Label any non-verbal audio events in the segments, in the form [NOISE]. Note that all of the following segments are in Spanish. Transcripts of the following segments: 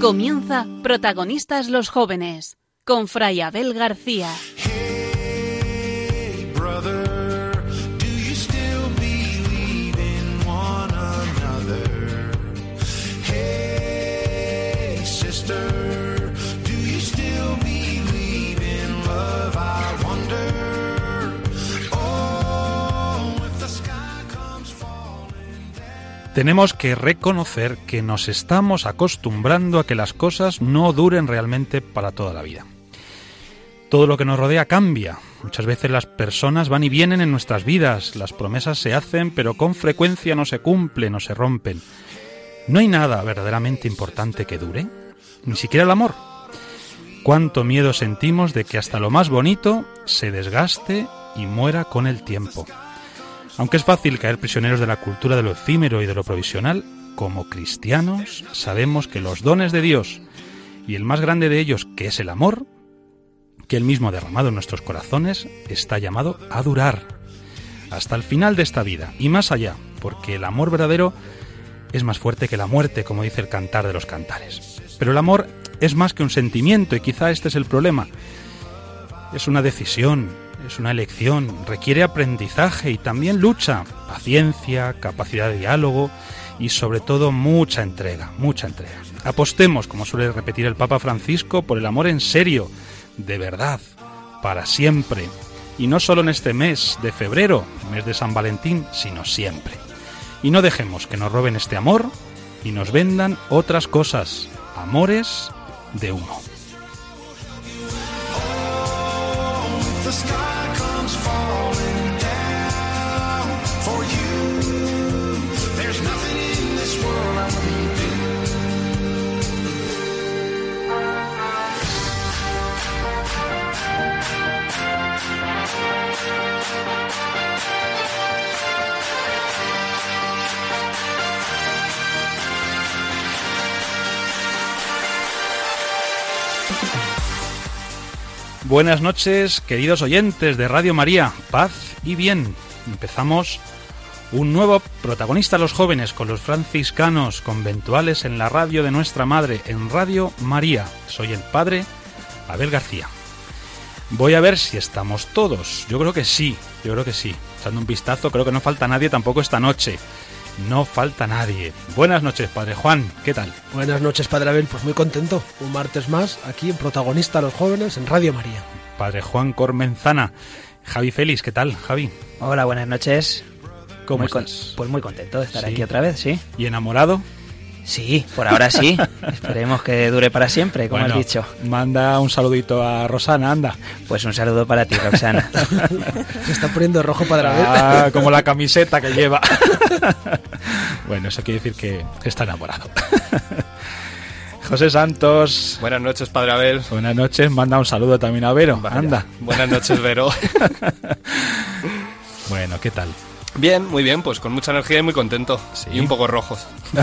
Comienza Protagonistas los jóvenes con Fray Abel García. Tenemos que reconocer que nos estamos acostumbrando a que las cosas no duren realmente para toda la vida. Todo lo que nos rodea cambia. Muchas veces las personas van y vienen en nuestras vidas, las promesas se hacen, pero con frecuencia no se cumplen o se rompen. No hay nada verdaderamente importante que dure, ni siquiera el amor. Cuánto miedo sentimos de que hasta lo más bonito se desgaste y muera con el tiempo. Aunque es fácil caer prisioneros de la cultura de lo efímero y de lo provisional, como cristianos sabemos que los dones de Dios, y el más grande de ellos, que es el amor, que Él mismo ha derramado en nuestros corazones, está llamado a durar hasta el final de esta vida y más allá, porque el amor verdadero es más fuerte que la muerte, como dice el cantar de los cantares. Pero el amor es más que un sentimiento y quizá este es el problema. Es una decisión, es una elección, requiere aprendizaje y también lucha, paciencia, capacidad de diálogo y sobre todo mucha entrega, mucha entrega. Apostemos, como suele repetir el Papa Francisco, por el amor en serio, de verdad, para siempre. Y no solo en este mes de febrero, mes de San Valentín, sino siempre. Y no dejemos que nos roben este amor y nos vendan otras cosas, amores de humo. Buenas noches, queridos oyentes de Radio María, paz y bien. Empezamos un nuevo protagonista los jóvenes con los franciscanos conventuales en la radio de nuestra madre, en Radio María. Soy el padre Abel García. Voy a ver si estamos todos. Yo creo que sí, yo creo que sí. Echando un vistazo, creo que no falta nadie tampoco esta noche. No falta nadie. Buenas noches, padre Juan, ¿qué tal? Buenas noches, Padre Abel. Pues muy contento. Un martes más aquí en Protagonista los Jóvenes en Radio María. Padre Juan Cormenzana. Javi Félix, ¿qué tal, Javi? Hola, buenas noches. ¿Cómo Muy con- estás? Pues muy contento de estar Sí. aquí otra vez, sí. ¿Y enamorado? Sí, por ahora sí. [LAUGHS] Esperemos que dure para siempre, como Bueno, has dicho. Manda un saludito a Rosana, anda. Pues un saludo para ti, Roxana. [LAUGHS] Se está poniendo rojo, Padre Abel. Ah, como la camiseta que lleva. [LAUGHS] bueno, eso quiere decir que, que está enamorado. José Santos, Buenas noches, Padre Abel. buenas noches. Manda un saludo también a Vero. Vaya. Anda. Buenas noches, Vero. Bueno, ¿qué tal? Bien, muy bien, pues con mucha energía y muy contento. Sí. Y un poco rojo. [LAUGHS]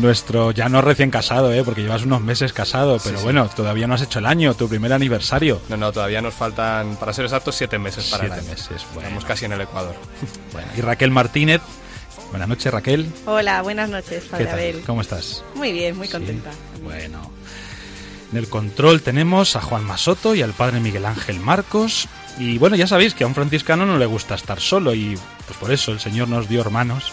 Nuestro ya no recién casado, ¿eh? porque llevas unos meses casado, pero sí. bueno, todavía no has hecho el año, tu primer aniversario. No, no, todavía nos faltan, para ser exactos, siete meses para Siete el año. meses, bueno. Estamos casi en el Ecuador. [LAUGHS] Bueno, y Raquel Martínez. Buenas noches, Raquel. Hola, buenas noches, ¿Qué Padre tal? Abel. ¿Cómo estás? Muy bien, muy Sí, contenta. Bueno. En el control tenemos a Juan Masoto y al padre Miguel Ángel Marcos. Y bueno, ya sabéis que a un franciscano no le gusta estar solo y pues por eso el Señor nos dio hermanos,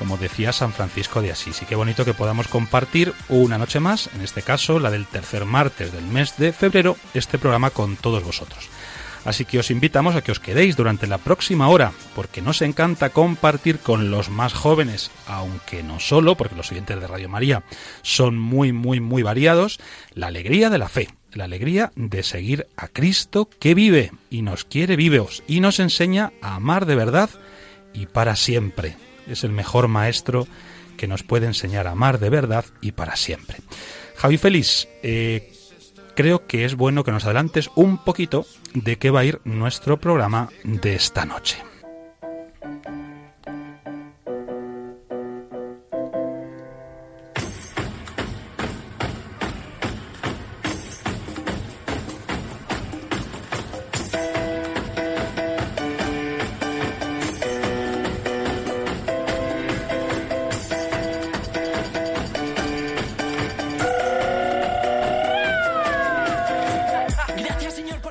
como decía San Francisco de Asís. Y qué bonito que podamos compartir una noche más, en este caso la del tercer martes del mes de febrero, este programa con todos vosotros. Así que os invitamos a que os quedéis durante la próxima hora, porque nos encanta compartir con los más jóvenes, aunque no solo, porque los oyentes de Radio María son muy, muy, muy variados, la alegría de la fe, la alegría de seguir a Cristo que vive y nos quiere vivos y nos enseña a amar de verdad y para siempre. Es el mejor maestro que nos puede enseñar a amar de verdad y para siempre. Javi Félix, eh, creo que es bueno que nos adelantes un poquito de qué va a ir nuestro programa de esta noche.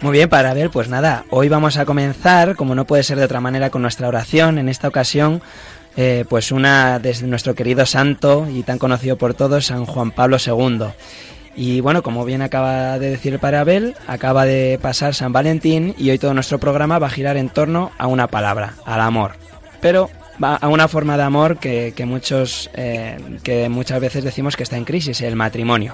Muy bien, para ver, pues nada, hoy vamos a comenzar, como no puede ser de otra manera, con nuestra oración. En esta ocasión, eh, pues una desde nuestro querido santo y tan conocido por todos, San Juan Pablo II. Y bueno, como bien acaba de decir el padre Abel, acaba de pasar San Valentín y hoy todo nuestro programa va a girar en torno a una palabra, al amor. Pero va a una forma de amor que, que muchos, eh, que muchas veces decimos que está en crisis, el matrimonio.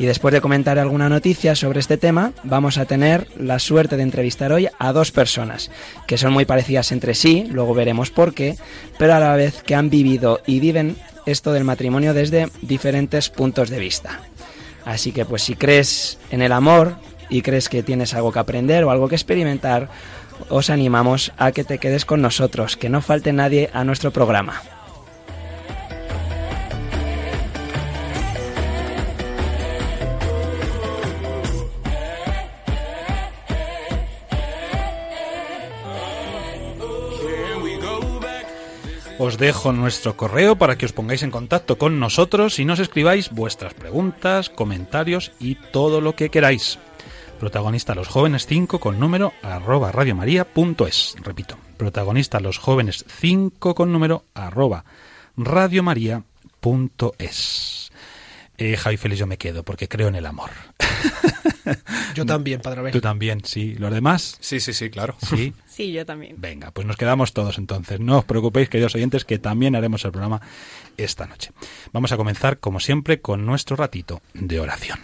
Y después de comentar alguna noticia sobre este tema, vamos a tener la suerte de entrevistar hoy a dos personas que son muy parecidas entre sí, luego veremos por qué, pero a la vez que han vivido y viven esto del matrimonio desde diferentes puntos de vista. Así que pues si crees en el amor y crees que tienes algo que aprender o algo que experimentar, os animamos a que te quedes con nosotros, que no falte nadie a nuestro programa. Os dejo nuestro correo para que os pongáis en contacto con nosotros y nos escribáis vuestras preguntas, comentarios y todo lo que queráis. Protagonista los jóvenes 5 con número arroba radiomaria.es. Repito, protagonista los jóvenes 5 con número arroba radiomaria.es. Eh, Javi Félix, yo me quedo porque creo en el amor. [LAUGHS] [LAUGHS] Yo también, Padre Abel. Tú también, sí. ¿Los demás? Sí, sí, sí, claro. Sí. [LAUGHS] Sí, yo también. Venga, pues nos quedamos todos entonces. No os preocupéis, queridos oyentes, que también haremos el programa esta noche. Vamos a comenzar, como siempre, con nuestro ratito de oración.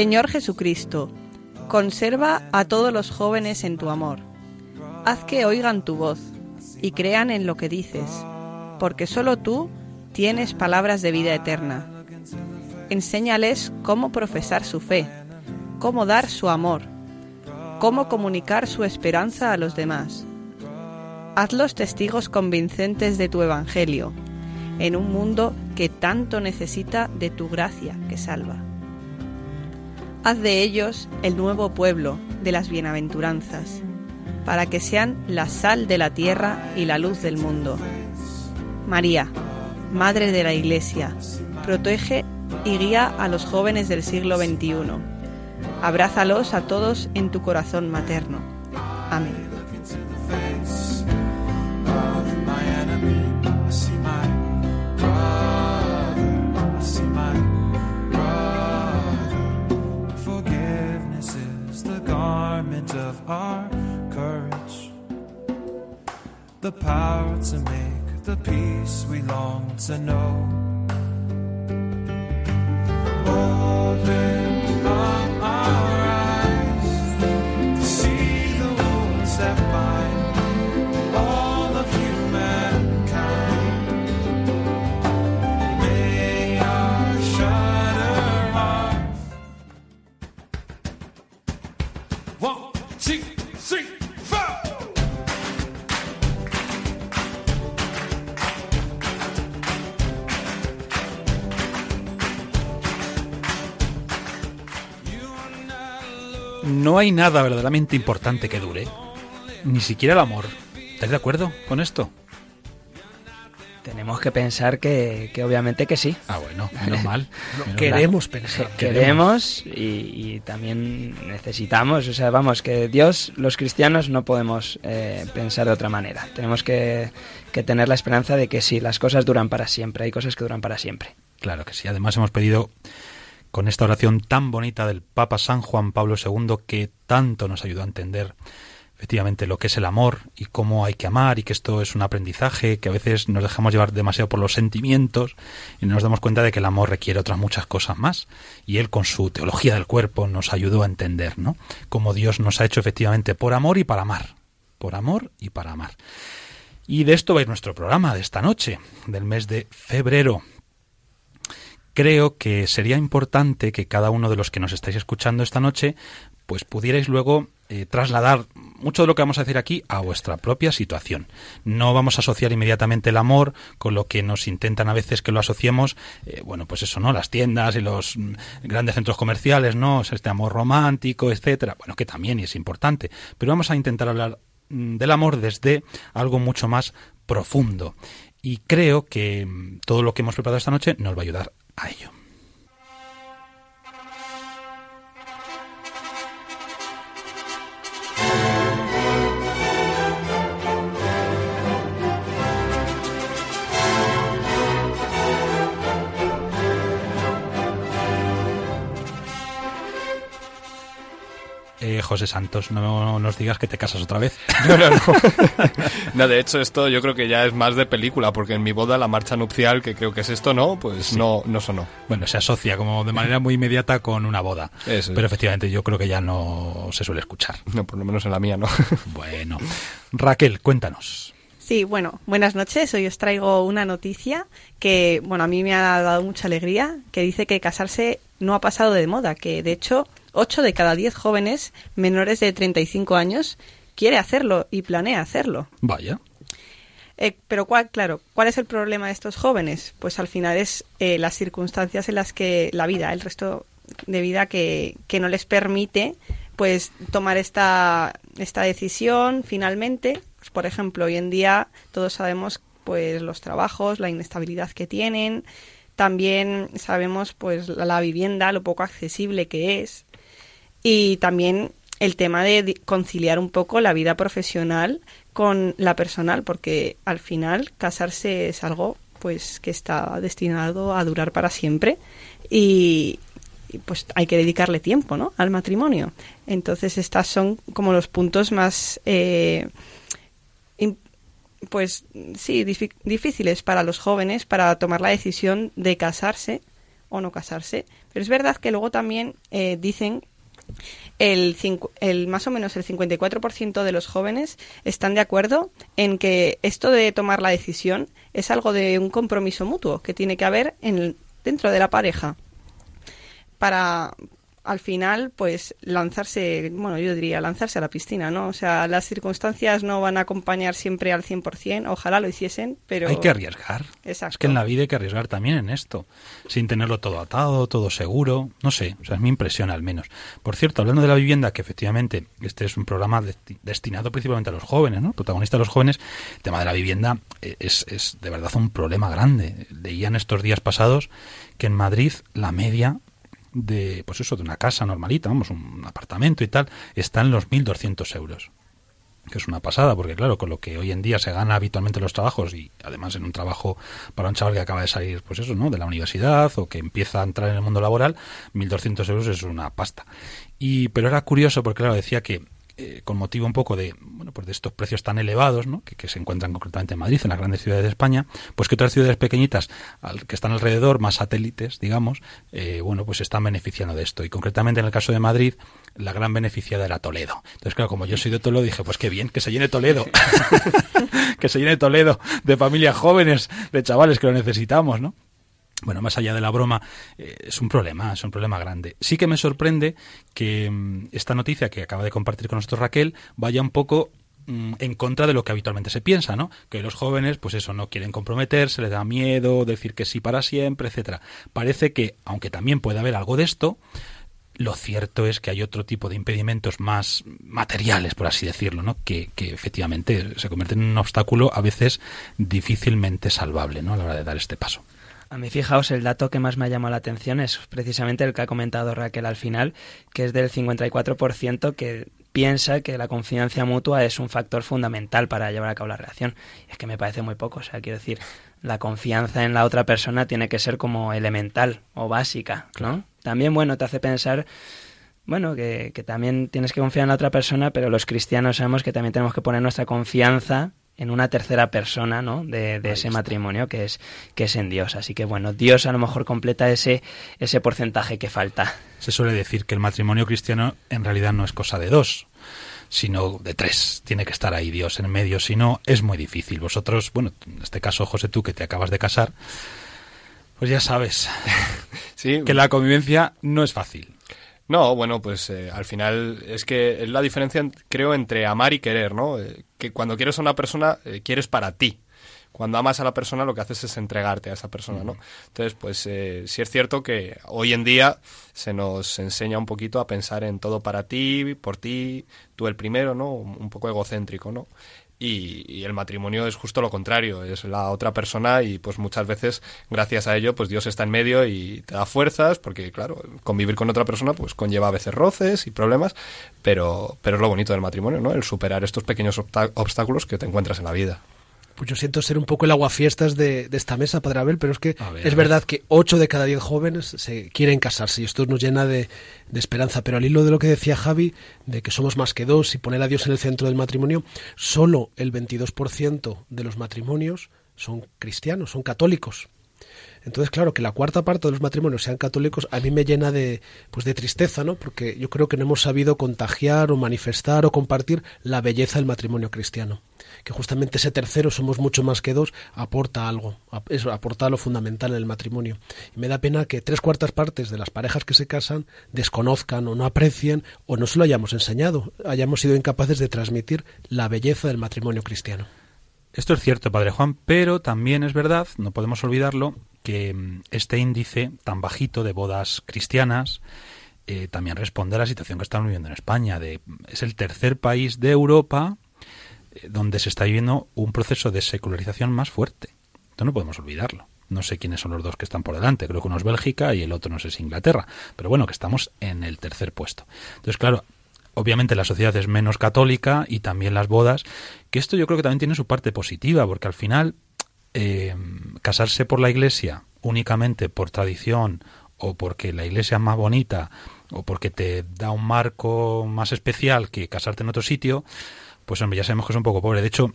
Señor Jesucristo, conserva a todos los jóvenes en tu amor. Haz que oigan tu voz y crean en lo que dices, porque solo tú tienes palabras de vida eterna. Enséñales cómo profesar su fe, cómo dar su amor, cómo comunicar su esperanza a los demás. Hazlos testigos convincentes de tu Evangelio, en un mundo que tanto necesita de tu gracia que salva. Haz de ellos el nuevo pueblo de las bienaventuranzas, para que sean la sal de la tierra y la luz del mundo. María, Madre de la Iglesia, protege y guía a los jóvenes del siglo XXI. Abrázalos a todos en tu corazón materno. Amén. The power to make the peace we long to know. Hay nada verdaderamente importante que dure. Ni siquiera el amor. ¿Estás de acuerdo con esto? Tenemos que pensar que, que obviamente que sí. Ah, bueno, [LAUGHS] menos mal. menos Queremos pensar. [LAUGHS] Queremos y, y también necesitamos, o sea, vamos, que Dios, los cristianos no podemos eh, pensar de otra manera. Tenemos que, que tener la esperanza de que sí, las cosas duran para siempre, hay cosas que duran para siempre. Claro que sí. Además hemos pedido con esta oración tan bonita del Papa San Juan Pablo II que tanto nos ayudó a entender efectivamente lo que es el amor y cómo hay que amar y que esto es un aprendizaje, que a veces nos dejamos llevar demasiado por los sentimientos y nos damos cuenta de que el amor requiere otras muchas cosas más. Y él con su teología del cuerpo nos ayudó a entender, ¿no? Cómo Dios nos ha hecho efectivamente por amor y para amar. Por amor y para amar. Y de esto va a ir nuestro programa de esta noche, del mes de febrero. Creo que sería importante que cada uno de los que nos estáis escuchando esta noche, pues pudierais luego eh, trasladar mucho de lo que vamos a decir aquí a vuestra propia situación. No vamos a asociar inmediatamente el amor con lo que nos intentan a veces que lo asociemos, eh, bueno, pues eso, ¿no? Las tiendas y los mm, grandes centros comerciales, ¿no? Este amor romántico, etcétera. Bueno, que también es importante, pero vamos a intentar hablar mm, del amor desde algo mucho más profundo. Y creo que mm, todo lo que hemos preparado esta noche nos va a ayudar a ello. Eh, José Santos, no nos digas que te casas otra vez. [LAUGHS] No, no, no. [LAUGHS] no, de hecho esto yo creo que ya es más de película, porque en mi boda la marcha nupcial, que creo que es esto, ¿no? Pues no, no sonó. Bueno, se asocia como de manera muy inmediata con una boda. Eso es. Pero efectivamente yo creo que ya no se suele escuchar. No, por lo menos en la mía, ¿no? [LAUGHS] Bueno, Raquel, cuéntanos. Sí, bueno, buenas noches. Hoy os traigo una noticia que, bueno, a mí me ha dado mucha alegría, que dice que casarse no ha pasado de moda, que de hecho 8 de cada 10 jóvenes menores de 35 años quiere hacerlo y planea hacerlo. Vaya. Eh, pero cuál, claro, ¿cuál es el problema de estos jóvenes? Pues al final es eh, las circunstancias en las que la vida, el resto de vida que, que no les permite pues tomar esta, esta decisión finalmente. Pues, por ejemplo, hoy en día todos sabemos pues los trabajos, la inestabilidad que tienen, también sabemos pues la, la vivienda, lo poco accesible que es y también el tema de conciliar un poco la vida profesional con la personal, porque al final casarse es algo pues que está destinado a durar para siempre y, pues hay que dedicarle tiempo, ¿no? Al matrimonio. Entonces estas son como los puntos más eh, pues sí, difíciles para los jóvenes para tomar la decisión de casarse o no casarse. Pero es verdad que luego también eh, dicen el, más o menos el 54% de los jóvenes están de acuerdo en que esto de tomar la decisión es algo de un compromiso mutuo que tiene que haber en dentro de la pareja. Para al final pues lanzarse, bueno, yo diría lanzarse a la piscina, ¿no? O sea, las circunstancias no van a acompañar siempre al 100%, ojalá lo hiciesen, pero Hay que arriesgar. Exacto. Es que en la vida hay que arriesgar también en esto, sin tenerlo todo atado, todo seguro, no sé, o sea, es mi impresión al menos. Por cierto, hablando de la vivienda, que efectivamente este es un programa desti- destinado principalmente a los jóvenes, ¿no? Protagonista de los jóvenes, el tema de la vivienda eh, es, es de verdad un problema grande. Leían estos días pasados que en Madrid la media de, pues eso, de una casa normalita, vamos, un apartamento y tal, está en los 1.200 euros que es una pasada, porque claro, con lo que hoy en día se gana habitualmente en los trabajos y además en un trabajo para un chaval que acaba de salir, pues eso, ¿no? De la universidad o que empieza a entrar en el mundo laboral, 1.200 euros es una pasta. Y, pero era curioso porque claro, decía que eh, con motivo un poco de, bueno, pues de estos precios tan elevados, ¿no? Que, que se encuentran concretamente en Madrid, en las grandes ciudades de España, pues que otras ciudades pequeñitas al, que están alrededor, más satélites, digamos, eh, bueno, pues están beneficiando de esto. Y concretamente en el caso de Madrid, la gran beneficiada era Toledo. Entonces, claro, como yo soy de Toledo, dije, pues qué bien, que se llene Toledo. [LAUGHS] que se llene Toledo de familias jóvenes, de chavales que lo necesitamos, ¿no? Bueno, más allá de la broma, eh, es un problema, es un problema grande. Sí que me sorprende que mm, esta noticia que acaba de compartir con nosotros Raquel vaya un poco mm, en contra de lo que habitualmente se piensa, ¿no? Que los jóvenes, pues eso, no quieren comprometerse, les da miedo decir que sí para siempre, etcétera. Parece que, aunque también puede haber algo de esto, lo cierto es que hay otro tipo de impedimentos más materiales, por así decirlo, ¿no? Que, que efectivamente se convierten en un obstáculo a veces difícilmente salvable, ¿no? A la hora de dar este paso. A mí, fijaos, el dato que más me ha llamado la atención es precisamente el que ha comentado Raquel al final, que es del 54% que piensa que la confianza mutua es un factor fundamental para llevar a cabo la relación. Es que me parece muy poco, o sea, quiero decir, la confianza en la otra persona tiene que ser como elemental o básica, ¿no? También, bueno, te hace pensar, bueno, que, que también tienes que confiar en la otra persona, pero los cristianos sabemos que también tenemos que poner nuestra confianza en una tercera persona, ¿no? De, de ese matrimonio que es que es en Dios. Así que bueno, Dios a lo mejor completa ese ese porcentaje que falta. Se suele decir que el matrimonio cristiano en realidad no es cosa de dos, sino de tres. Tiene que estar ahí Dios en medio, si no es muy difícil. Vosotros, bueno, en este caso José tú que te acabas de casar, pues ya sabes [LAUGHS] Sí, que la convivencia no es fácil. No, bueno, pues eh, al final es que es la diferencia, creo, entre amar y querer, ¿no? Eh, que cuando quieres a una persona, eh, quieres para ti. Cuando amas a la persona, lo que haces es entregarte a esa persona, ¿no? Entonces, pues eh, sí es cierto que hoy en día se nos enseña un poquito a pensar en todo para ti, por ti, tú el primero, ¿no? Un poco egocéntrico, ¿no? Y, y el matrimonio es justo lo contrario, es la otra persona y pues muchas veces gracias a ello pues Dios está en medio y te da fuerzas porque claro, convivir con otra persona pues conlleva a veces roces y problemas, pero, pero es lo bonito del matrimonio, ¿no? El superar estos pequeños obstáculos que te encuentras en la vida. Pues yo siento ser un poco el aguafiestas de, de esta mesa, Padre Abel, pero es que ver, es verdad que 8 de cada 10 jóvenes se quieren casarse y esto nos llena de, de esperanza. Pero al hilo de lo que decía Javi, de que somos más que dos y poner a Dios en el centro del matrimonio, solo el 22% de los matrimonios son cristianos, son católicos. Entonces, claro, que la cuarta parte de los matrimonios sean católicos a mí me llena de, pues de tristeza, ¿no? Porque yo creo que no hemos sabido contagiar o manifestar o compartir la belleza del matrimonio cristiano. Que justamente ese tercero, somos mucho más que dos, aporta algo, aporta lo fundamental en el matrimonio. Y me da pena que tres cuartas partes de las parejas que se casan desconozcan o no aprecien o no se lo hayamos enseñado, hayamos sido incapaces de transmitir la belleza del matrimonio cristiano. Esto es cierto, Padre Juan, pero también es verdad, no podemos olvidarlo, que mm, este índice tan bajito de bodas cristianas eh, también responde a la situación que estamos viviendo en España. De, es el tercer país de Europa eh, donde se está viviendo un proceso de secularización más fuerte. Esto no podemos olvidarlo. No sé quiénes son los dos que están por delante. Creo que uno es Bélgica y el otro no sé si Inglaterra. Pero bueno, que estamos en el tercer puesto. Entonces, claro, obviamente la sociedad es menos católica y también las bodas, que esto yo creo que también tiene su parte positiva, porque al final eh, casarse por la iglesia únicamente por tradición o porque la iglesia es más bonita o porque te da un marco más especial que casarte en otro sitio, pues hombre, ya sabemos que es un poco pobre. De hecho,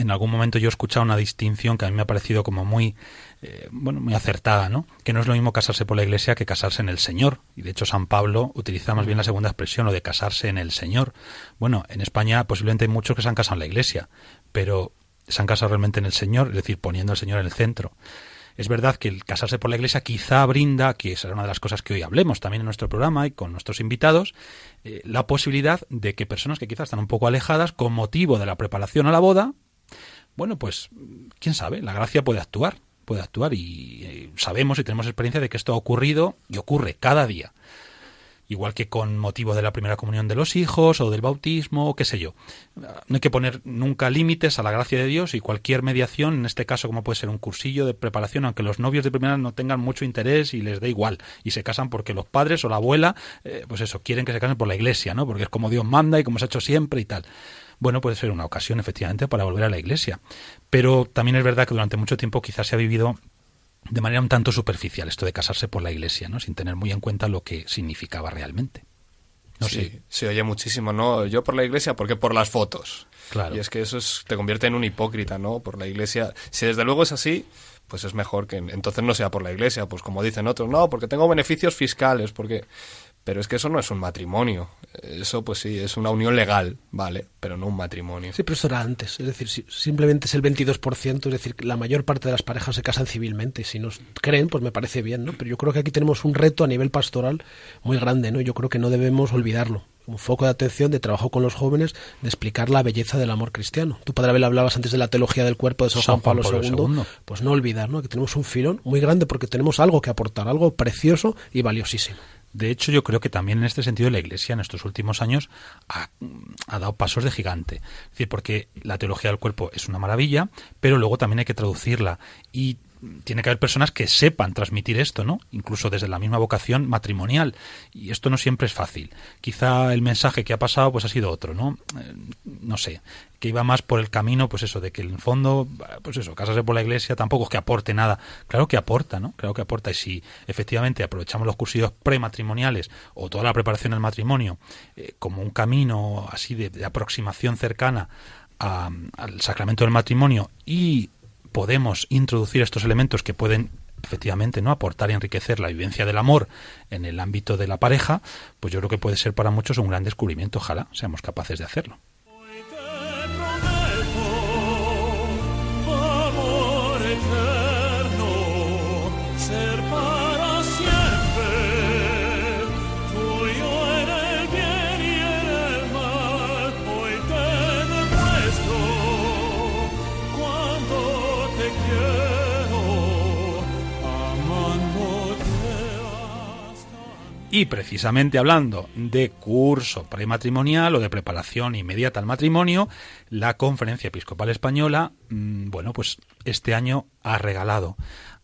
en algún momento yo he escuchado una distinción que a mí me ha parecido como muy eh, bueno muy acertada no que no es lo mismo casarse por la iglesia que casarse en el Señor. Y de hecho San Pablo utiliza más bien la segunda expresión lo de casarse en el Señor. Bueno en España posiblemente hay muchos que se han casado en la iglesia pero se han casado realmente en el Señor es decir poniendo al Señor en el centro. Es verdad que el casarse por la iglesia quizá brinda, que será una de las cosas que hoy hablemos también en nuestro programa y con nuestros invitados, eh, la posibilidad de que personas que quizás están un poco alejadas con motivo de la preparación a la boda, bueno, pues quién sabe, la gracia puede actuar, puede actuar y eh, sabemos y tenemos experiencia de que esto ha ocurrido y ocurre cada día. Igual que con motivo de la primera comunión de los hijos o del bautismo o qué sé yo. No hay que poner nunca límites a la gracia de Dios y cualquier mediación, en este caso como puede ser un cursillo de preparación, aunque los novios de primera no tengan mucho interés y les dé igual y se casan porque los padres o la abuela, eh, pues eso, quieren que se casen por la iglesia, ¿no? Porque es como Dios manda y como se ha hecho siempre y tal bueno, puede ser una ocasión efectivamente para volver a la iglesia. Pero también es verdad que durante mucho tiempo quizás se ha vivido de manera un tanto superficial esto de casarse por la iglesia, ¿no? Sin tener muy en cuenta lo que significaba realmente. No sí, sé. se oye muchísimo, ¿no? Yo por la iglesia, porque por las fotos. Claro. Y es que eso es- te convierte en un hipócrita, ¿no? Por la iglesia. Si desde luego es así, pues es mejor que entonces no sea por la iglesia, pues como dicen otros, no, porque tengo beneficios fiscales, porque... Pero es que eso no es un matrimonio. Eso, pues sí, es una unión legal, ¿vale? Pero no un matrimonio. Sí, pero eso era antes. Es decir, si- simplemente es el 22%, es decir, la mayor parte de las parejas se casan civilmente. Si nos creen, pues me parece bien, ¿no? Pero yo creo que aquí tenemos un reto a nivel pastoral muy grande, ¿no? Yo creo que no debemos olvidarlo. Un foco de atención, de trabajo con los jóvenes, de explicar la belleza del amor cristiano. Tú, Padre Abel, hablabas antes de la teología del cuerpo de San, San Juan Pablo, Juan Pablo II. II. Pues no olvidar, ¿no? Que tenemos un filón muy grande porque tenemos algo que aportar, algo precioso y valiosísimo. De hecho, yo creo que también en este sentido la Iglesia en estos últimos años ha, dado pasos de gigante. Es decir, porque la teología del cuerpo es una maravilla, pero luego también hay que traducirla. Y tiene que haber personas que sepan transmitir esto, ¿no? Incluso desde la misma vocación matrimonial. Y esto no siempre es fácil. Quizá el mensaje que ha pasado pues ha sido otro, ¿no? Eh, no sé, que iba más por el camino, pues eso, de que en el fondo, pues eso, casarse por la iglesia tampoco es que aporte nada. Claro que aporta, ¿no? Claro que aporta. Y si efectivamente aprovechamos los cursillos prematrimoniales o toda la preparación al matrimonio eh, como un camino así de, aproximación cercana al sacramento del matrimonio y podemos introducir estos elementos que pueden efectivamente no aportar y enriquecer la vivencia del amor en el ámbito de la pareja, pues yo creo que puede ser para muchos un gran descubrimiento. Ojalá seamos capaces de hacerlo. Y precisamente hablando de curso prematrimonial o de preparación inmediata al matrimonio, la Conferencia Episcopal Española, mm, bueno, pues este año ha regalado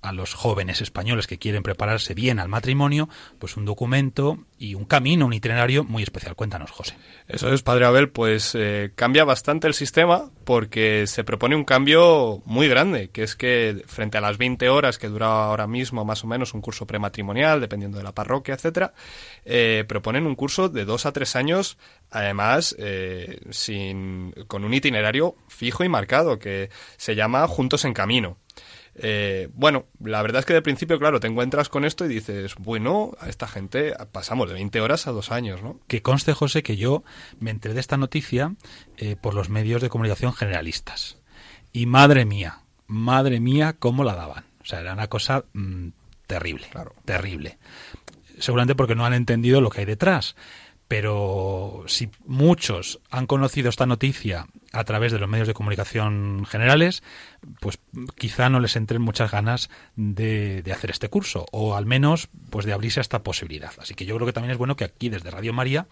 a los jóvenes españoles que quieren prepararse bien al matrimonio, pues un documento y un camino, un itinerario muy especial. Cuéntanos, José. Eso es, Padre Abel, pues eh, cambia bastante el sistema porque se propone un cambio muy grande, que es que frente a las 20 horas que dura ahora mismo más o menos un curso prematrimonial, dependiendo de la parroquia, etcétera, eh, proponen un curso de dos a tres años, además eh, sin, con un itinerario fijo y marcado que se llama Juntos en Camino. Eh, bueno, la verdad es que de principio, claro, te encuentras con esto y dices, bueno, a esta gente pasamos de 20 horas a dos años, ¿no? Que conste, José, que yo me enteré de esta noticia eh, por los medios de comunicación generalistas. Y madre mía, madre mía, cómo la daban. O sea, era una cosa mm, terrible, claro. terrible. Seguramente porque no han entendido lo que hay detrás pero si muchos han conocido esta noticia a través de los medios de comunicación generales, pues quizá no les entren muchas ganas de, de, hacer este curso, o al menos pues de abrirse a esta posibilidad. Así que yo creo que también es bueno que aquí desde Radio María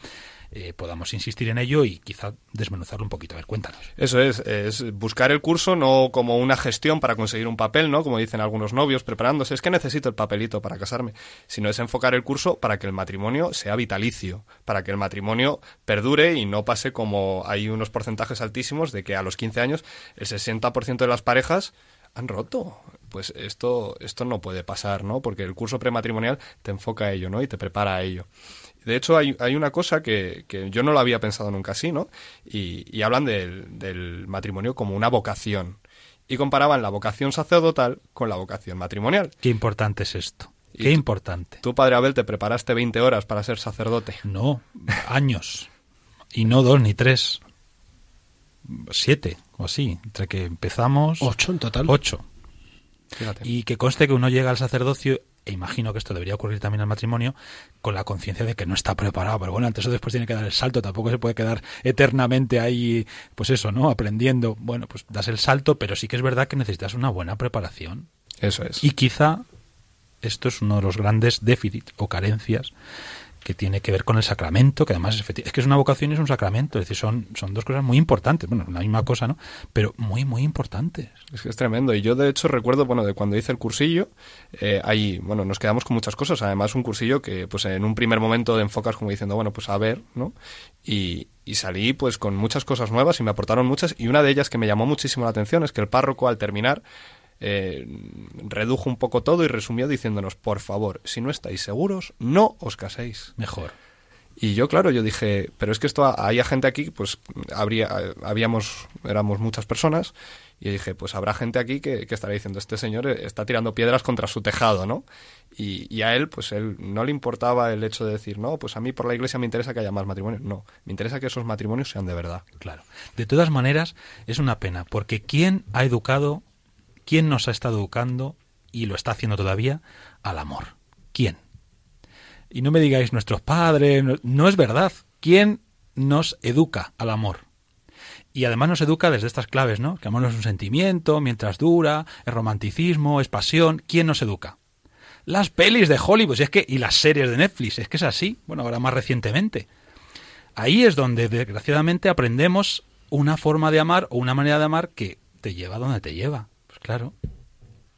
eh, podamos insistir en ello y quizá desmenuzarlo un poquito. A ver, cuéntanos. Eso es, es buscar el curso no como una gestión para conseguir un papel, ¿no? Como dicen algunos novios preparándose, es que necesito el papelito para casarme, sino es enfocar el curso para que el matrimonio sea vitalicio, para que el matrimonio perdure y no pase como hay unos porcentajes altísimos de que a los 15 años el 60% de las parejas han roto. Pues esto, esto no puede pasar, ¿no? Porque el curso prematrimonial te enfoca a ello, ¿no? Y te prepara a ello. De hecho, hay, hay una cosa que, que, yo no lo había pensado nunca así, ¿no? Y, hablan del, del, matrimonio como una vocación. Y comparaban la vocación sacerdotal con la vocación matrimonial. Qué importante es esto. Qué importante. ¿Tú, padre Abel, te preparaste 20 horas para ser sacerdote? No, años. y no dos ni tres. Siete o así. Entre que empezamos. Ocho en total. Ocho. Fíjate. Y que conste que uno llega al sacerdocio e imagino que esto debería ocurrir también al matrimonio, con la conciencia de que no está preparado. Pero bueno, antes o después tiene que dar el salto, tampoco se puede quedar eternamente ahí, pues eso, ¿no? Aprendiendo. Bueno, pues das el salto, pero sí que es verdad que necesitas una buena preparación. Eso es. Y quizá esto es uno de los grandes déficits o carencias que tiene que ver con el sacramento, que además es, es que es una vocación y es un sacramento, es decir, son, son dos cosas muy importantes, bueno, la misma cosa, ¿no? Pero muy, muy importantes. Es que es tremendo, y yo de hecho recuerdo, bueno, de cuando hice el cursillo, eh, ahí, bueno, nos quedamos con muchas cosas, además un cursillo que, pues en un primer momento enfocas como diciendo, bueno, pues a ver, ¿no? Y salí pues con muchas cosas nuevas y me aportaron muchas, y una de ellas que me llamó muchísimo la atención es que el párroco al terminar eh, redujo un poco todo y resumió diciéndonos, por favor, si no estáis seguros, no os caséis. Mejor. Y yo, claro, yo dije, pero es que esto, hay gente aquí, pues habría, habíamos, éramos muchas personas, y dije, pues habrá gente aquí que, que, estará diciendo, este señor está tirando piedras contra su tejado, ¿no? Y, y, a él, pues él no le importaba el hecho de decir, no, pues a mí por la iglesia me interesa que haya más matrimonios. No, me interesa que esos matrimonios sean de verdad. Claro. De todas maneras, es una pena, porque ¿quién ha educado ¿Quién nos ha estado educando y lo está haciendo todavía al amor? ¿Quién? Y no me digáis nuestros padres, no, es verdad. ¿Quién nos educa al amor? Y además nos educa desde estas claves, ¿no? Que amor no es un sentimiento, mientras dura, es romanticismo, es pasión. ¿Quién nos educa? Las pelis de Hollywood, y es que, y las series de Netflix, es que es así, bueno, ahora más recientemente. Ahí es donde desgraciadamente aprendemos una forma de amar o una manera de amar que te lleva donde te lleva. Claro.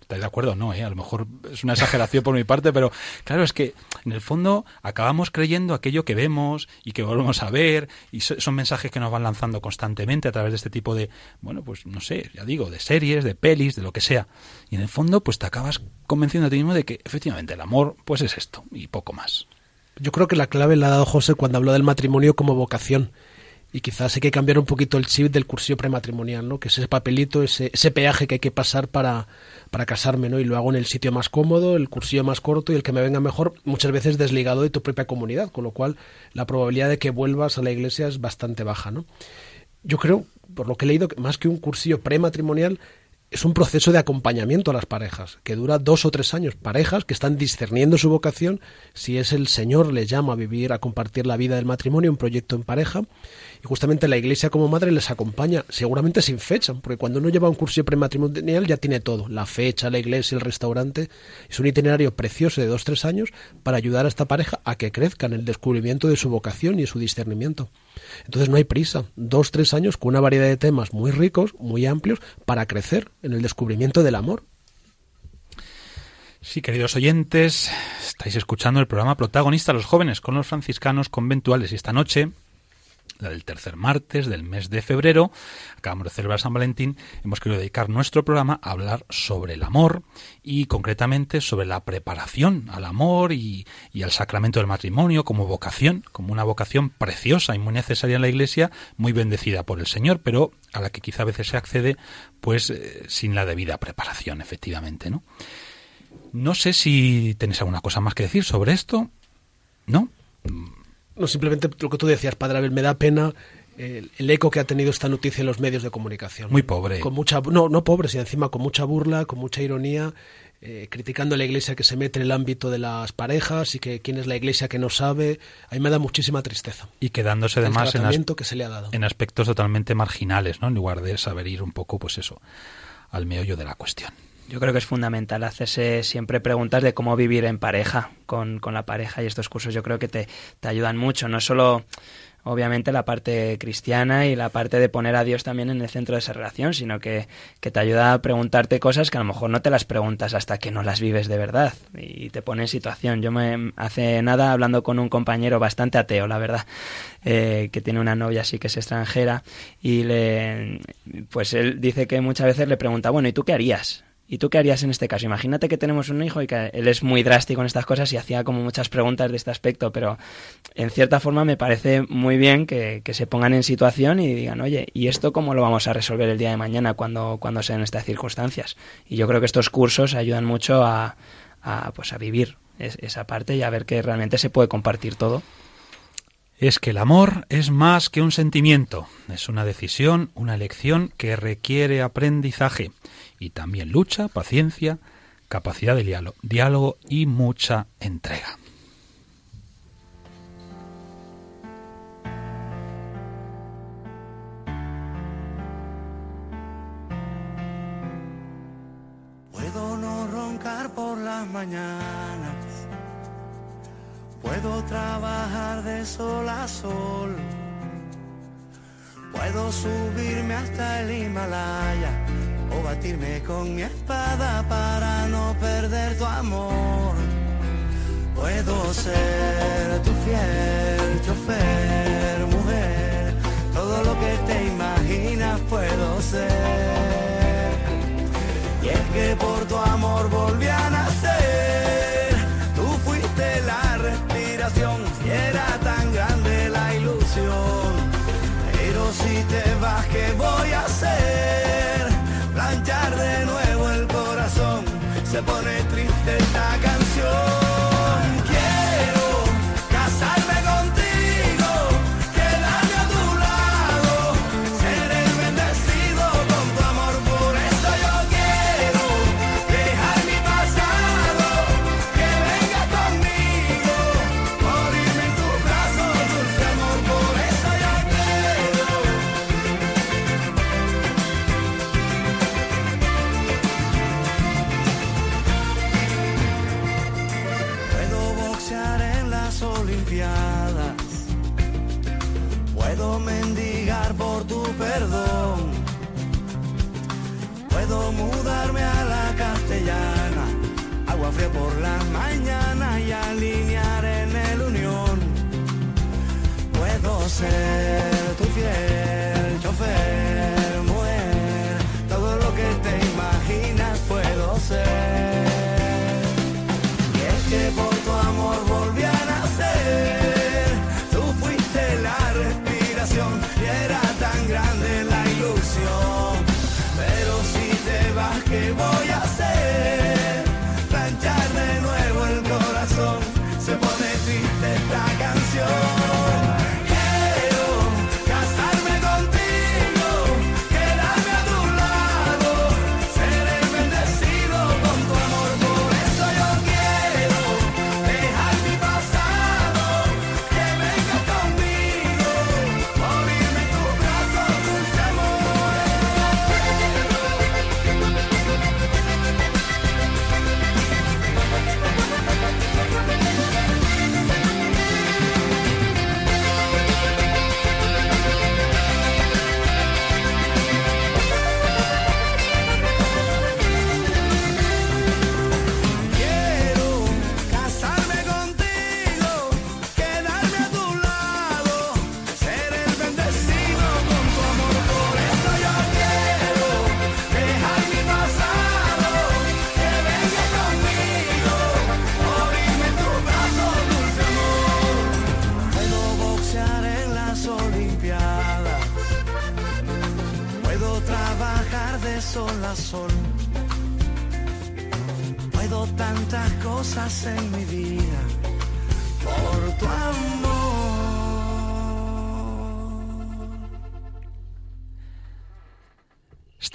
¿Estáis de acuerdo? No, ¿eh? a lo mejor es una exageración por mi parte, pero claro, es que en el fondo acabamos creyendo aquello que vemos y que volvemos a ver, y son mensajes que nos van lanzando constantemente a través de este tipo de, bueno, pues no sé, ya digo, de series, de pelis, de lo que sea. Y en el fondo, pues te acabas convenciendo a ti mismo de que efectivamente el amor, pues es esto, y poco más. Yo creo que la clave la ha dado José cuando habló del matrimonio como vocación y quizás hay que cambiar un poquito el chip del cursillo prematrimonial, ¿no? Que es ese papelito, ese, ese peaje que hay que pasar para, para casarme, ¿no? Y lo hago en el sitio más cómodo, el cursillo más corto y el que me venga mejor, muchas veces desligado de tu propia comunidad, con lo cual la probabilidad de que vuelvas a la iglesia es bastante baja, ¿no? Yo creo, por lo que he leído, que más que un cursillo prematrimonial, es un proceso de acompañamiento a las parejas, que dura dos o tres años. Parejas que están discerniendo su vocación, si es el Señor les llama a vivir, a compartir la vida del matrimonio, un proyecto en pareja, justamente la iglesia como madre les acompaña, seguramente sin fecha, porque cuando uno lleva un curso prematrimonial ya tiene todo, la fecha, la iglesia, el restaurante, es un itinerario precioso de dos tres años para ayudar a esta pareja a que crezca en el descubrimiento de su vocación y su discernimiento. Entonces no hay prisa, dos tres años con una variedad de temas muy ricos, muy amplios, para crecer en el descubrimiento del amor. Sí, queridos oyentes, estáis escuchando el programa Protagonista los jóvenes con los franciscanos conventuales y esta noche del tercer martes del mes de febrero, acabamos de celebrar San Valentín, hemos querido dedicar nuestro programa a hablar sobre el amor y concretamente sobre la preparación al amor y, al sacramento del matrimonio como vocación, como una vocación preciosa y muy necesaria en la Iglesia, muy bendecida por el Señor, pero a la que quizá a veces se accede pues eh, sin la debida preparación, efectivamente, ¿no? No sé si tenéis alguna cosa más que decir sobre esto. ¿No? No, simplemente lo que tú decías, Padre Abel, me da pena el, eco que ha tenido esta noticia en los medios de comunicación. Muy pobre. Con mucha, no, no pobre, sino encima con mucha burla, con mucha ironía, eh, criticando a la iglesia que se mete en el ámbito de las parejas y que quién es la iglesia que no sabe. A mí me da muchísima tristeza. Y quedándose además en, que se le ha dado. en aspectos totalmente marginales, ¿no? En lugar de saber ir un poco, pues eso, al meollo de la cuestión. Yo creo que es fundamental hacerse siempre preguntas de cómo vivir en pareja, con, con la pareja y estos cursos yo creo que te, te ayudan mucho, no solo obviamente la parte cristiana y la parte de poner a Dios también en el centro de esa relación, sino que, que, te ayuda a preguntarte cosas que a lo mejor no te las preguntas hasta que no las vives de verdad y te pone en situación. Yo me hace nada hablando con un compañero bastante ateo, la verdad, eh, que tiene una novia así que es extranjera y le, pues él dice que muchas veces le pregunta, bueno, ¿y tú qué harías? ¿Y tú qué harías en este caso? Imagínate que tenemos un hijo y que él es muy drástico en estas cosas y hacía como muchas preguntas de este aspecto, pero en cierta forma me parece muy bien que, se pongan en situación y digan, oye, ¿y esto cómo lo vamos a resolver el día de mañana cuando, cuando sean estas circunstancias? Y yo creo que estos cursos ayudan mucho a, pues a vivir esa parte y a ver que realmente se puede compartir todo. Es que el amor es más que un sentimiento, es una decisión, una elección que requiere aprendizaje y también lucha, paciencia, capacidad de diálogo, diálogo y mucha entrega. Puedo no roncar por las mañanas, puedo trabajar de sol a sol, puedo subirme hasta el Himalaya o batirme con mi espada para no perder tu amor. Puedo ser tu fiel chofer, mujer, todo lo que te imaginas puedo ser. Y es que por tu amor midnight.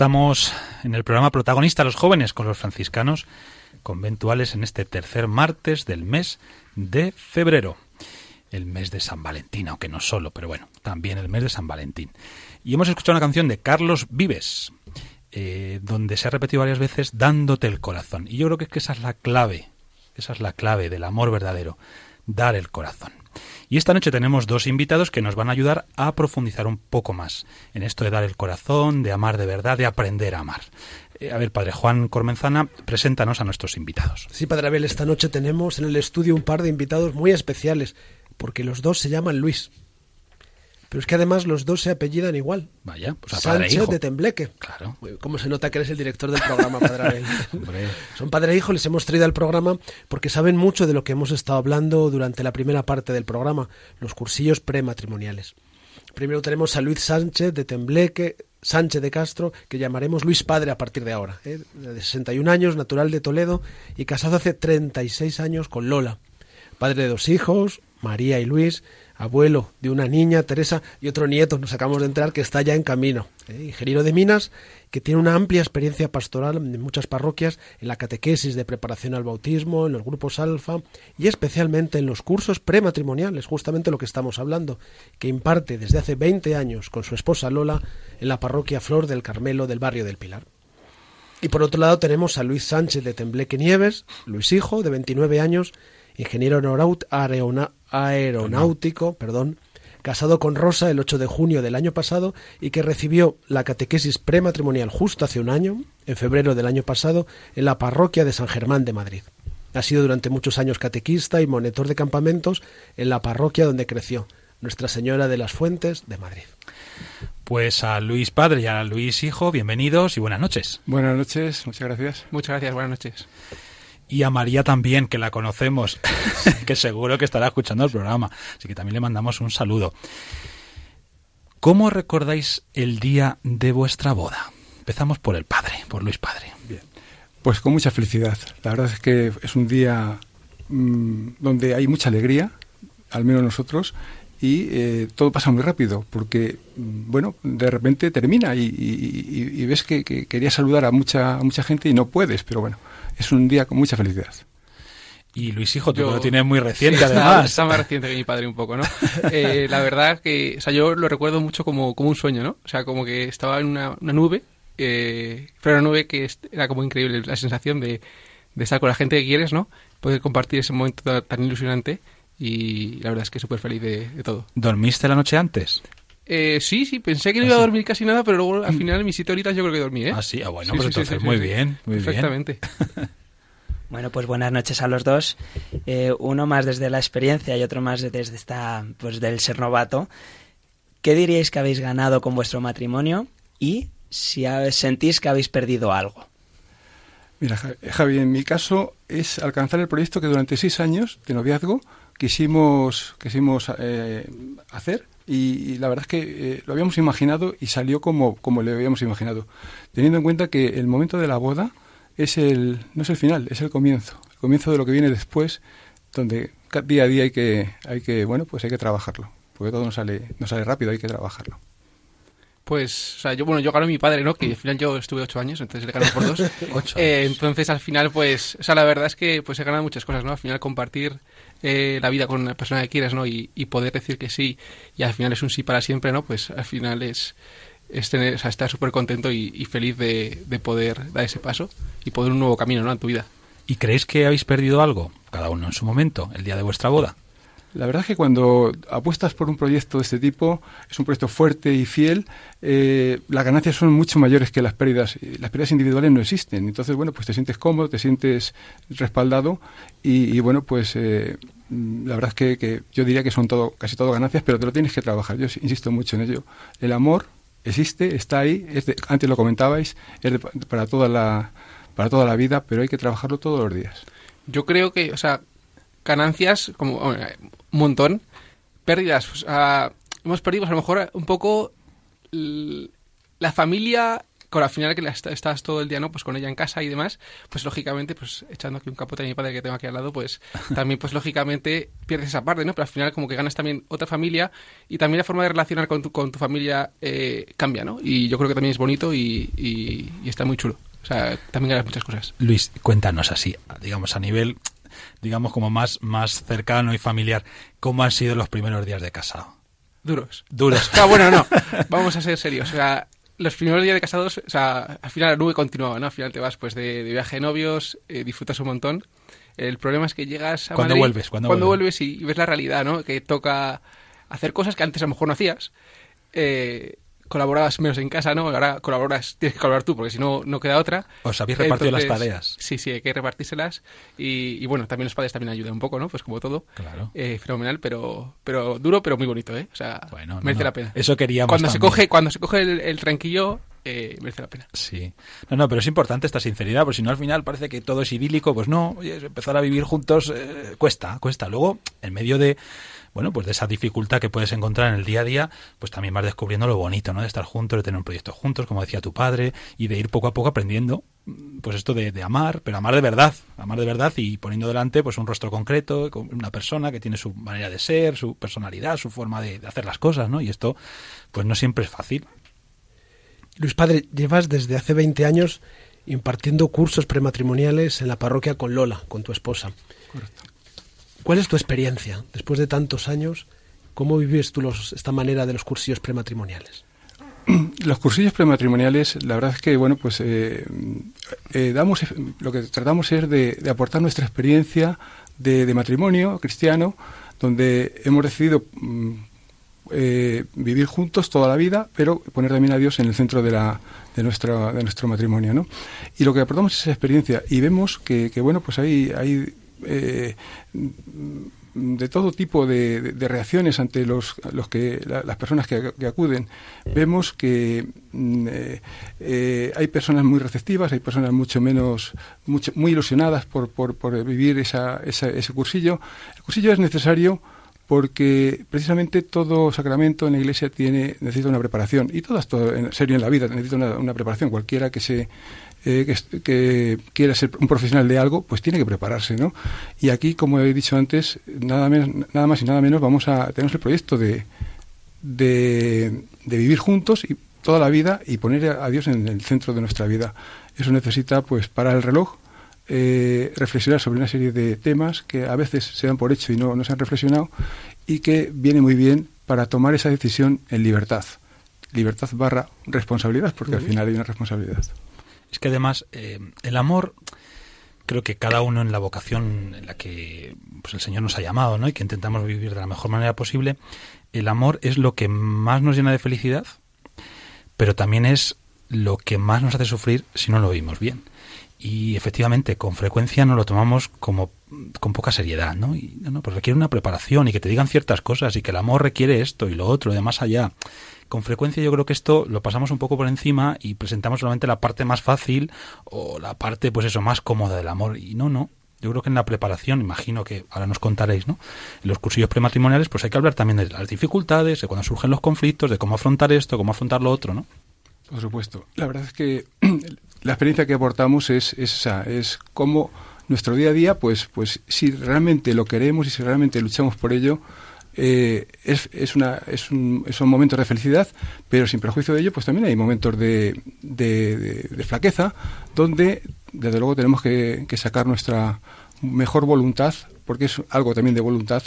Estamos en el programa Protagonista los jóvenes con los franciscanos conventuales en este tercer martes del mes de febrero. El mes de San Valentín, aunque no solo, pero bueno, también el mes de San Valentín. Y hemos escuchado una canción de Carlos Vives, eh, donde se ha repetido varias veces dándote el corazón. Y yo creo que, es que esa es la clave, esa es la clave del amor verdadero, dar el corazón. Y esta noche tenemos dos invitados que nos van a ayudar a profundizar un poco más en esto de dar el corazón, de amar de verdad, de aprender a amar. Eh, a ver, padre Juan Cormenzana, preséntanos a nuestros invitados. Sí, Padre Abel, esta noche tenemos en el estudio un par de invitados muy especiales, porque los dos se llaman Luis. Pero es que además los dos se apellidan igual. Vaya, pues a padre e Sánchez hijo. de Tembleque. Claro. ¿Cómo se nota que eres el director del programa, Padre Abel? [LAUGHS] Hombre. Son padre e hijo, les hemos traído al programa porque saben mucho de lo que hemos estado hablando durante la primera parte del programa, los cursillos prematrimoniales. Primero tenemos a Luis Sánchez de Tembleque, Sánchez de Castro, que llamaremos Luis Padre a partir de ahora. ¿eh? De 61 años, natural de Toledo y casado hace 36 años con Lola. Padre de dos hijos, María y Luis, abuelo de una niña, Teresa, y otro nieto, nos acabamos de enterar que está ya en camino. ¿eh? Ingeniero de minas, que tiene una amplia experiencia pastoral en muchas parroquias, en la catequesis de preparación al bautismo, en los grupos alfa y especialmente en los cursos prematrimoniales, justamente lo que estamos hablando, que imparte desde hace 20 años con su esposa Lola en la parroquia Flor del Carmelo del barrio del Pilar. Y por otro lado tenemos a Luis Sánchez de Tembleque Nieves, Luis Hijo, de 29 años, ingeniero aeronáutico, perdón, casado con Rosa el 8 de junio del año pasado y que recibió la catequesis prematrimonial justo hace un año, en febrero del año pasado, en la parroquia de San Germán de Madrid. Ha sido durante muchos años catequista y monitor de campamentos en la parroquia donde creció, Nuestra Señora de las Fuentes de Madrid. Pues a Luis Padre y a Luis Hijo, bienvenidos y buenas noches. Buenas noches, muchas gracias. Muchas gracias, buenas noches. Y a María también, que la conocemos, [LAUGHS] que seguro que estará escuchando el programa. Así que también le mandamos un saludo. ¿Cómo recordáis el día de vuestra boda? Empezamos por el padre, por Luis Padre. Pues con mucha felicidad. La verdad es que es un día mm, donde hay mucha alegría, al menos nosotros, y eh, todo pasa muy rápido, porque, mm, bueno, de repente termina y, y- ves que, que querías saludar a mucha, a mucha gente y no puedes, pero bueno, es un día con mucha felicidad. Y Luis Hijo, tú Yo- lo tienes muy reciente, Sí, está- además. [LAUGHS] Está más reciente que mi padre un poco, ¿no? Eh, la verdad que, o sea, yo lo recuerdo mucho como, como un sueño, ¿no? O sea, como que estaba en una, una nube, eh, pero una nube que era como increíble, la sensación de, de estar con la gente que quieres, ¿no? Poder compartir ese momento tan, tan ilusionante y la verdad es que súper feliz de, de todo. ¿Dormiste la noche antes? Eh, sí, sí, pensé que no iba a dormir casi nada, pero luego al final mis siete horitas yo creo que dormí, ¿eh? Ah, sí, ah, bueno, Sí, pues sí, entonces sí, muy sí. bien, muy bien. Perfectamente. [LAUGHS] Bueno, pues buenas noches a los dos. Eh, uno más desde la experiencia y otro más desde esta, pues del ser novato. ¿Qué diríais que habéis ganado con vuestro matrimonio y si sentís que habéis perdido algo? Mira, Ja- Javi, en mi caso es alcanzar el proyecto que durante seis años de noviazgo quisimos, quisimos eh, hacer y, y la verdad es que eh, lo habíamos imaginado y salió como, como lo habíamos imaginado, teniendo en cuenta que el momento de la boda es el, no es el final, es el comienzo, el comienzo de lo que viene después, donde día a día hay que, hay que, bueno, pues hay que trabajarlo, porque todo no sale, no sale rápido, hay que trabajarlo. Pues, o sea, yo, bueno, yo gano a mi padre, ¿no? Que al final yo estuve ocho años, entonces le gano por dos. [LAUGHS] Ocho Eh, entonces, al final, pues, o sea, la verdad es que pues he ganado muchas cosas, ¿no? Al final, compartir eh, la vida con una persona que quieres, ¿no? Y, poder decir que sí, y al final es un sí para siempre, ¿no? Pues al final es, es tener, o sea, estar súper contento y, y feliz de, de poder dar ese paso y poder un nuevo camino, ¿no? En tu vida. ¿Y creéis que habéis perdido algo, cada uno en su momento, el día de vuestra boda? La verdad es que cuando apuestas por un proyecto de este tipo, es un proyecto fuerte y fiel, eh, las ganancias son mucho mayores que las pérdidas. Y Las pérdidas individuales no existen. Entonces, bueno, pues te sientes cómodo, te sientes respaldado y, bueno, pues eh, mm, la verdad es que, que yo diría que son todo, casi todo ganancias, pero te lo tienes que trabajar. Yo insisto mucho en ello. El amor existe, está ahí, es de- antes lo comentabais, es de- para, toda la, para toda la vida, pero hay que trabajarlo todos los días. Yo creo que, o sea, ganancias, como bueno, un montón, pérdidas, o sea, hemos perdido pues, a lo mejor un poco la familia con al final que estás todo el día no pues con ella en casa y demás pues lógicamente pues echando aquí un capote a mi padre que tengo aquí al lado pues [LAUGHS] también pues lógicamente pierdes esa parte no pero al final como que ganas también otra familia y también la forma de relacionar con tu, con tu familia eh, cambia no y yo creo que también es bonito y, y- y está muy chulo. O sea también ganas muchas cosas. Luis, cuéntanos así, digamos a nivel, digamos como más, más cercano y familiar, ¿cómo han sido los primeros días de casado? duros Duros. Sea, [LAUGHS] bueno, no. [LAUGHS] Vamos a ser serios. O sea, los primeros días de casados, o sea, al final la nube continuaba, ¿no? Al final te vas pues de, de viaje de novios, eh, disfrutas un montón. El problema es que llegas a ¿Cuándo Madrid, vuelves? ¿Cuándo vuelves? vuelves y, y ves la realidad, ¿no? Que toca hacer cosas que antes a lo mejor no hacías. Eh, colaborabas menos en casa, ¿no? Ahora colaboras, tienes que colaborar tú, porque si no, no queda otra. Os habéis repartido las tareas. Sí, sí, hay que repartírselas. Y, y bueno, también los padres también ayudan un poco, ¿no? Pues como todo. Claro. Eh, fenomenal, pero, pero duro, pero muy bonito, ¿eh? O sea, Bueno, no, merece no. la pena. Eso queríamos Cuando se coge, cuando se coge el, el tranquillo, eh, merece la pena. Sí. No, no, pero es importante esta sinceridad, porque si no al final parece que todo es idílico, pues no, oye, empezar a vivir juntos eh, cuesta, cuesta. Luego, en medio de, bueno, pues de esa dificultad que puedes encontrar en el día a día, pues también vas descubriendo lo bonito, ¿no? De estar juntos, de tener un proyecto juntos, como decía tu padre, y de ir poco a poco aprendiendo, pues esto de, de amar, pero amar de verdad, amar de verdad y poniendo delante, pues un rostro concreto, con una persona que tiene su manera de ser, su personalidad, su forma de, de hacer las cosas, ¿no? Y esto, pues no siempre es fácil. Luis Padre, llevas desde hace 20 años impartiendo cursos prematrimoniales en la parroquia con Lola, con tu esposa. ¿Cuál es tu experiencia después de tantos años? ¿Cómo vives tú los- esta manera de los cursillos prematrimoniales? [CLEARS THROAT] Los cursillos prematrimoniales, la verdad es que, bueno, pues eh, eh, damos, lo que tratamos es de, de aportar nuestra experiencia de, de matrimonio cristiano, donde hemos decidido mm, eh, vivir juntos toda la vida, pero poner también a Dios en el centro de, la, de, nuestro, de nuestro matrimonio, ¿no? Y lo que aportamos es esa experiencia y vemos que, que, bueno, pues hay, hay eh, de todo tipo de, reacciones ante los, los que la- las personas que, acuden. Vemos que mm, eh, eh, hay personas muy receptivas, hay personas mucho menos, mucho, muy ilusionadas por, por, por vivir esa, ese cursillo. El cursillo es necesario porque precisamente todo sacramento en la iglesia tiene necesita una preparación y todo esto en serio en la vida necesita una preparación cualquiera que se eh, que, quiera ser un profesional de algo pues tiene que prepararse no y aquí como he dicho antes nada menos nada más y nada menos vamos a tenemos el proyecto de de, de vivir juntos y toda la vida y poner a Dios en el centro de nuestra vida eso necesita pues parar el reloj eh, reflexionar sobre una serie de temas que a veces se dan por hecho y no, no se han reflexionado y que viene muy bien para tomar esa decisión en libertad. Libertad barra responsabilidad, porque al final hay una responsabilidad. Es que además eh, el amor, creo que cada uno en la vocación en la que pues, el Señor nos ha llamado, ¿no? Y que intentamos vivir de la mejor manera posible, el amor es lo que más nos llena de felicidad, pero también es lo que más nos hace sufrir si no lo vimos bien. Y efectivamente, con frecuencia no lo tomamos como con poca seriedad, ¿no? Y no, pues requiere una preparación y que te digan ciertas cosas y que el amor requiere esto y lo otro, de más allá. Con frecuencia yo creo que esto lo pasamos un poco por encima y presentamos solamente la parte más fácil o la parte, pues eso, más cómoda del amor. Y no, no. Yo creo que en la preparación, imagino que ahora nos contaréis, ¿no? En los cursillos prematrimoniales, pues hay que hablar también de las dificultades, de cuando surgen los conflictos, de cómo afrontar esto, cómo afrontar lo otro, ¿no? Por supuesto. La verdad es que [CLEARS THROAT] la experiencia que aportamos es, esa, es cómo nuestro día a día, pues, pues si realmente lo queremos y si realmente luchamos por ello, eh, es, es, una, es un, son momentos de felicidad, pero sin perjuicio de ello, pues también hay momentos de, de, flaqueza, donde desde luego tenemos que, que, sacar nuestra mejor voluntad, porque es algo también de voluntad,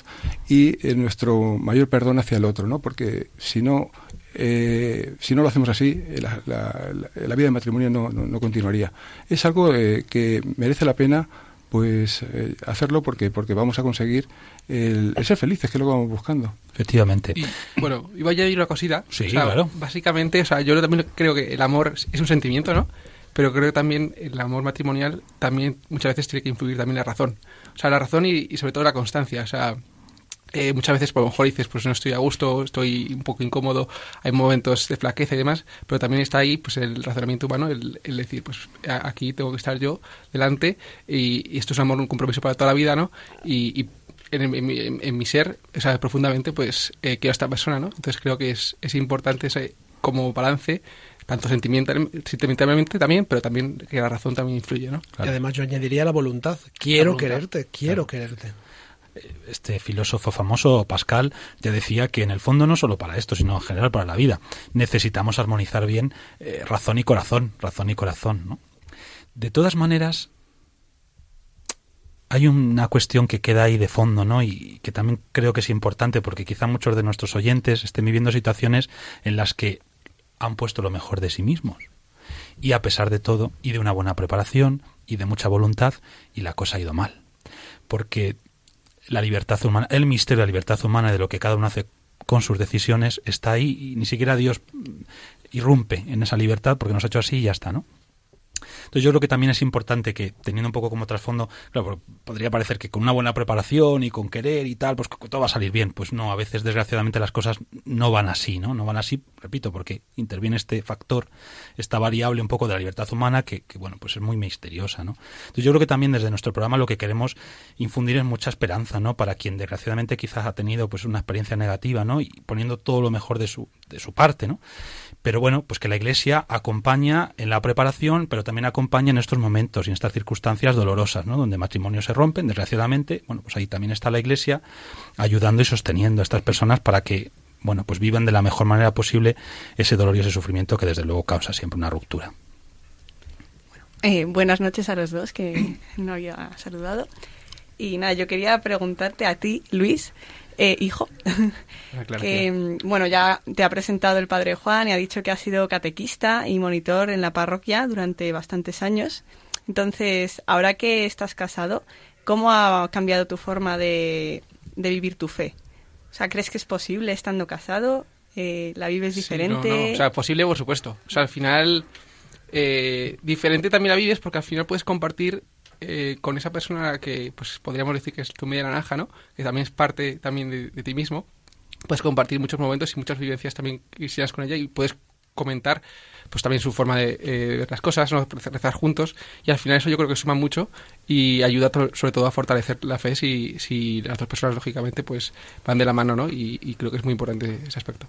y eh, nuestro mayor perdón hacia el otro, ¿no? Porque si no, eh, si no lo hacemos así, eh, la, vida de matrimonio no, continuaría. Es algo eh, que merece la pena pues hacerlo porque porque vamos a conseguir el, ser felices, que es lo que vamos buscando. Efectivamente. bueno, iba a añadir una cosita. Sí, claro. Básicamente, o sea, yo también creo que el amor es un sentimiento, ¿no? Pero creo que también el amor matrimonial también muchas veces tiene que influir también la razón. O sea, la razón y, y sobre todo la constancia. O sea, eh, muchas veces, por lo mejor dices, pues no estoy a gusto, estoy un poco incómodo, hay momentos de flaqueza y demás, pero también está ahí pues el razonamiento humano, el, decir, pues aquí tengo que estar yo delante y, esto es un amor, un compromiso para toda la vida, ¿no? Y, en, mi ser, o sea, profundamente, pues eh, quiero a esta persona, ¿no? Entonces creo que es, es importante ese, como balance tanto sentimental, sentimentalmente también, pero también que la razón también influye, ¿no? Y además yo añadiría la voluntad. Quiero quererte, quiero quererte este filósofo famoso, Pascal, ya decía que en el fondo no solo para esto, sino en general para la vida, necesitamos armonizar bien eh, razón y corazón, razón y corazón. ¿no? De todas maneras, hay una cuestión que queda ahí de fondo, ¿no? Y que también creo que es importante porque quizá muchos de nuestros oyentes estén viviendo situaciones en las que han puesto lo mejor de sí mismos. Y a pesar de todo, y de una buena preparación, y de mucha voluntad, y la cosa ha ido mal. Porque la libertad humana, el misterio de la libertad humana de lo que cada uno hace con sus decisiones está ahí y ni siquiera Dios irrumpe en esa libertad porque nos ha hecho así y ya está, ¿no? Entonces yo creo que también es importante que, teniendo un poco como trasfondo, claro, podría parecer que con una buena preparación y con querer y tal, pues todo va a salir bien. Pues no, a veces desgraciadamente las cosas no van así, ¿no? No van así, repito, porque interviene este factor, esta variable un poco de la libertad humana que, bueno, pues es muy misteriosa, ¿no? Entonces yo creo que también desde nuestro programa lo que queremos infundir es mucha esperanza, ¿no? Para quien desgraciadamente quizás ha tenido pues una experiencia negativa, ¿no? Y poniendo todo lo mejor de su, de su parte, ¿no? Pero bueno, pues que la Iglesia acompaña en la preparación, pero también acompaña en estos momentos y en estas circunstancias dolorosas, ¿no? Donde matrimonios se rompen, desgraciadamente. Bueno, pues ahí también está la Iglesia ayudando y sosteniendo a estas personas para que, bueno, pues vivan de la mejor manera posible ese dolor y ese sufrimiento que desde luego causa siempre una ruptura. Eh, buenas noches a los dos que no había saludado. Y nada, yo quería preguntarte a ti, Luis, eh, hijo, [LAUGHS] ah, que mm, bueno, ya te ha presentado el padre Juan y ha dicho que ha sido catequista y monitor en la parroquia durante bastantes años. Entonces, ahora que estás casado, ¿cómo ha cambiado tu forma de, vivir tu fe? O sea, ¿crees que es posible estando casado? Eh, ¿La vives diferente? O sea, posible, por supuesto. O sea, al final, eh, diferente también la vives porque al final puedes compartir eh, con esa persona que pues podríamos decir que es tu media naranja, ¿no? Que también es parte también de, ti mismo. Puedes compartir muchos momentos y muchas vivencias también quisieras con ella y puedes comentar pues también su forma de eh, ver las cosas, rezar juntos y al final eso yo creo que suma mucho y ayuda sobre todo a fortalecer la fe si las dos personas lógicamente pues van de la mano ¿no? y creo que es muy importante ese aspecto.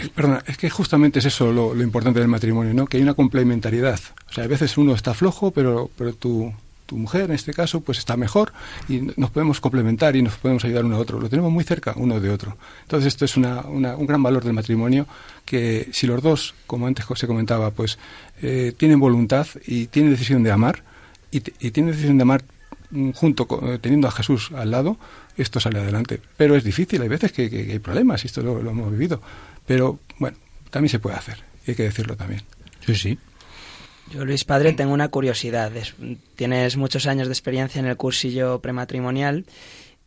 Eh, perdona, es que justamente es eso lo, importante del matrimonio, ¿no? Que hay una complementariedad. O sea, a veces uno está flojo, pero, pero tu, tu mujer, en este caso, pues está mejor y nos podemos complementar y nos podemos ayudar uno a otro. Lo tenemos muy cerca uno de otro. Entonces, esto es una, un gran valor del matrimonio que si los dos, como antes se comentaba, pues eh, tienen voluntad y tienen decisión de amar y, y tienen decisión de amar mm, junto con, teniendo a Jesús al lado, esto sale adelante. Pero es difícil, hay veces que, hay problemas, y esto lo, hemos vivido. Pero bueno, también se puede hacer, y hay que decirlo también. Sí, sí. Yo, Luis Padre, tengo una curiosidad. Tienes muchos años de experiencia en el cursillo prematrimonial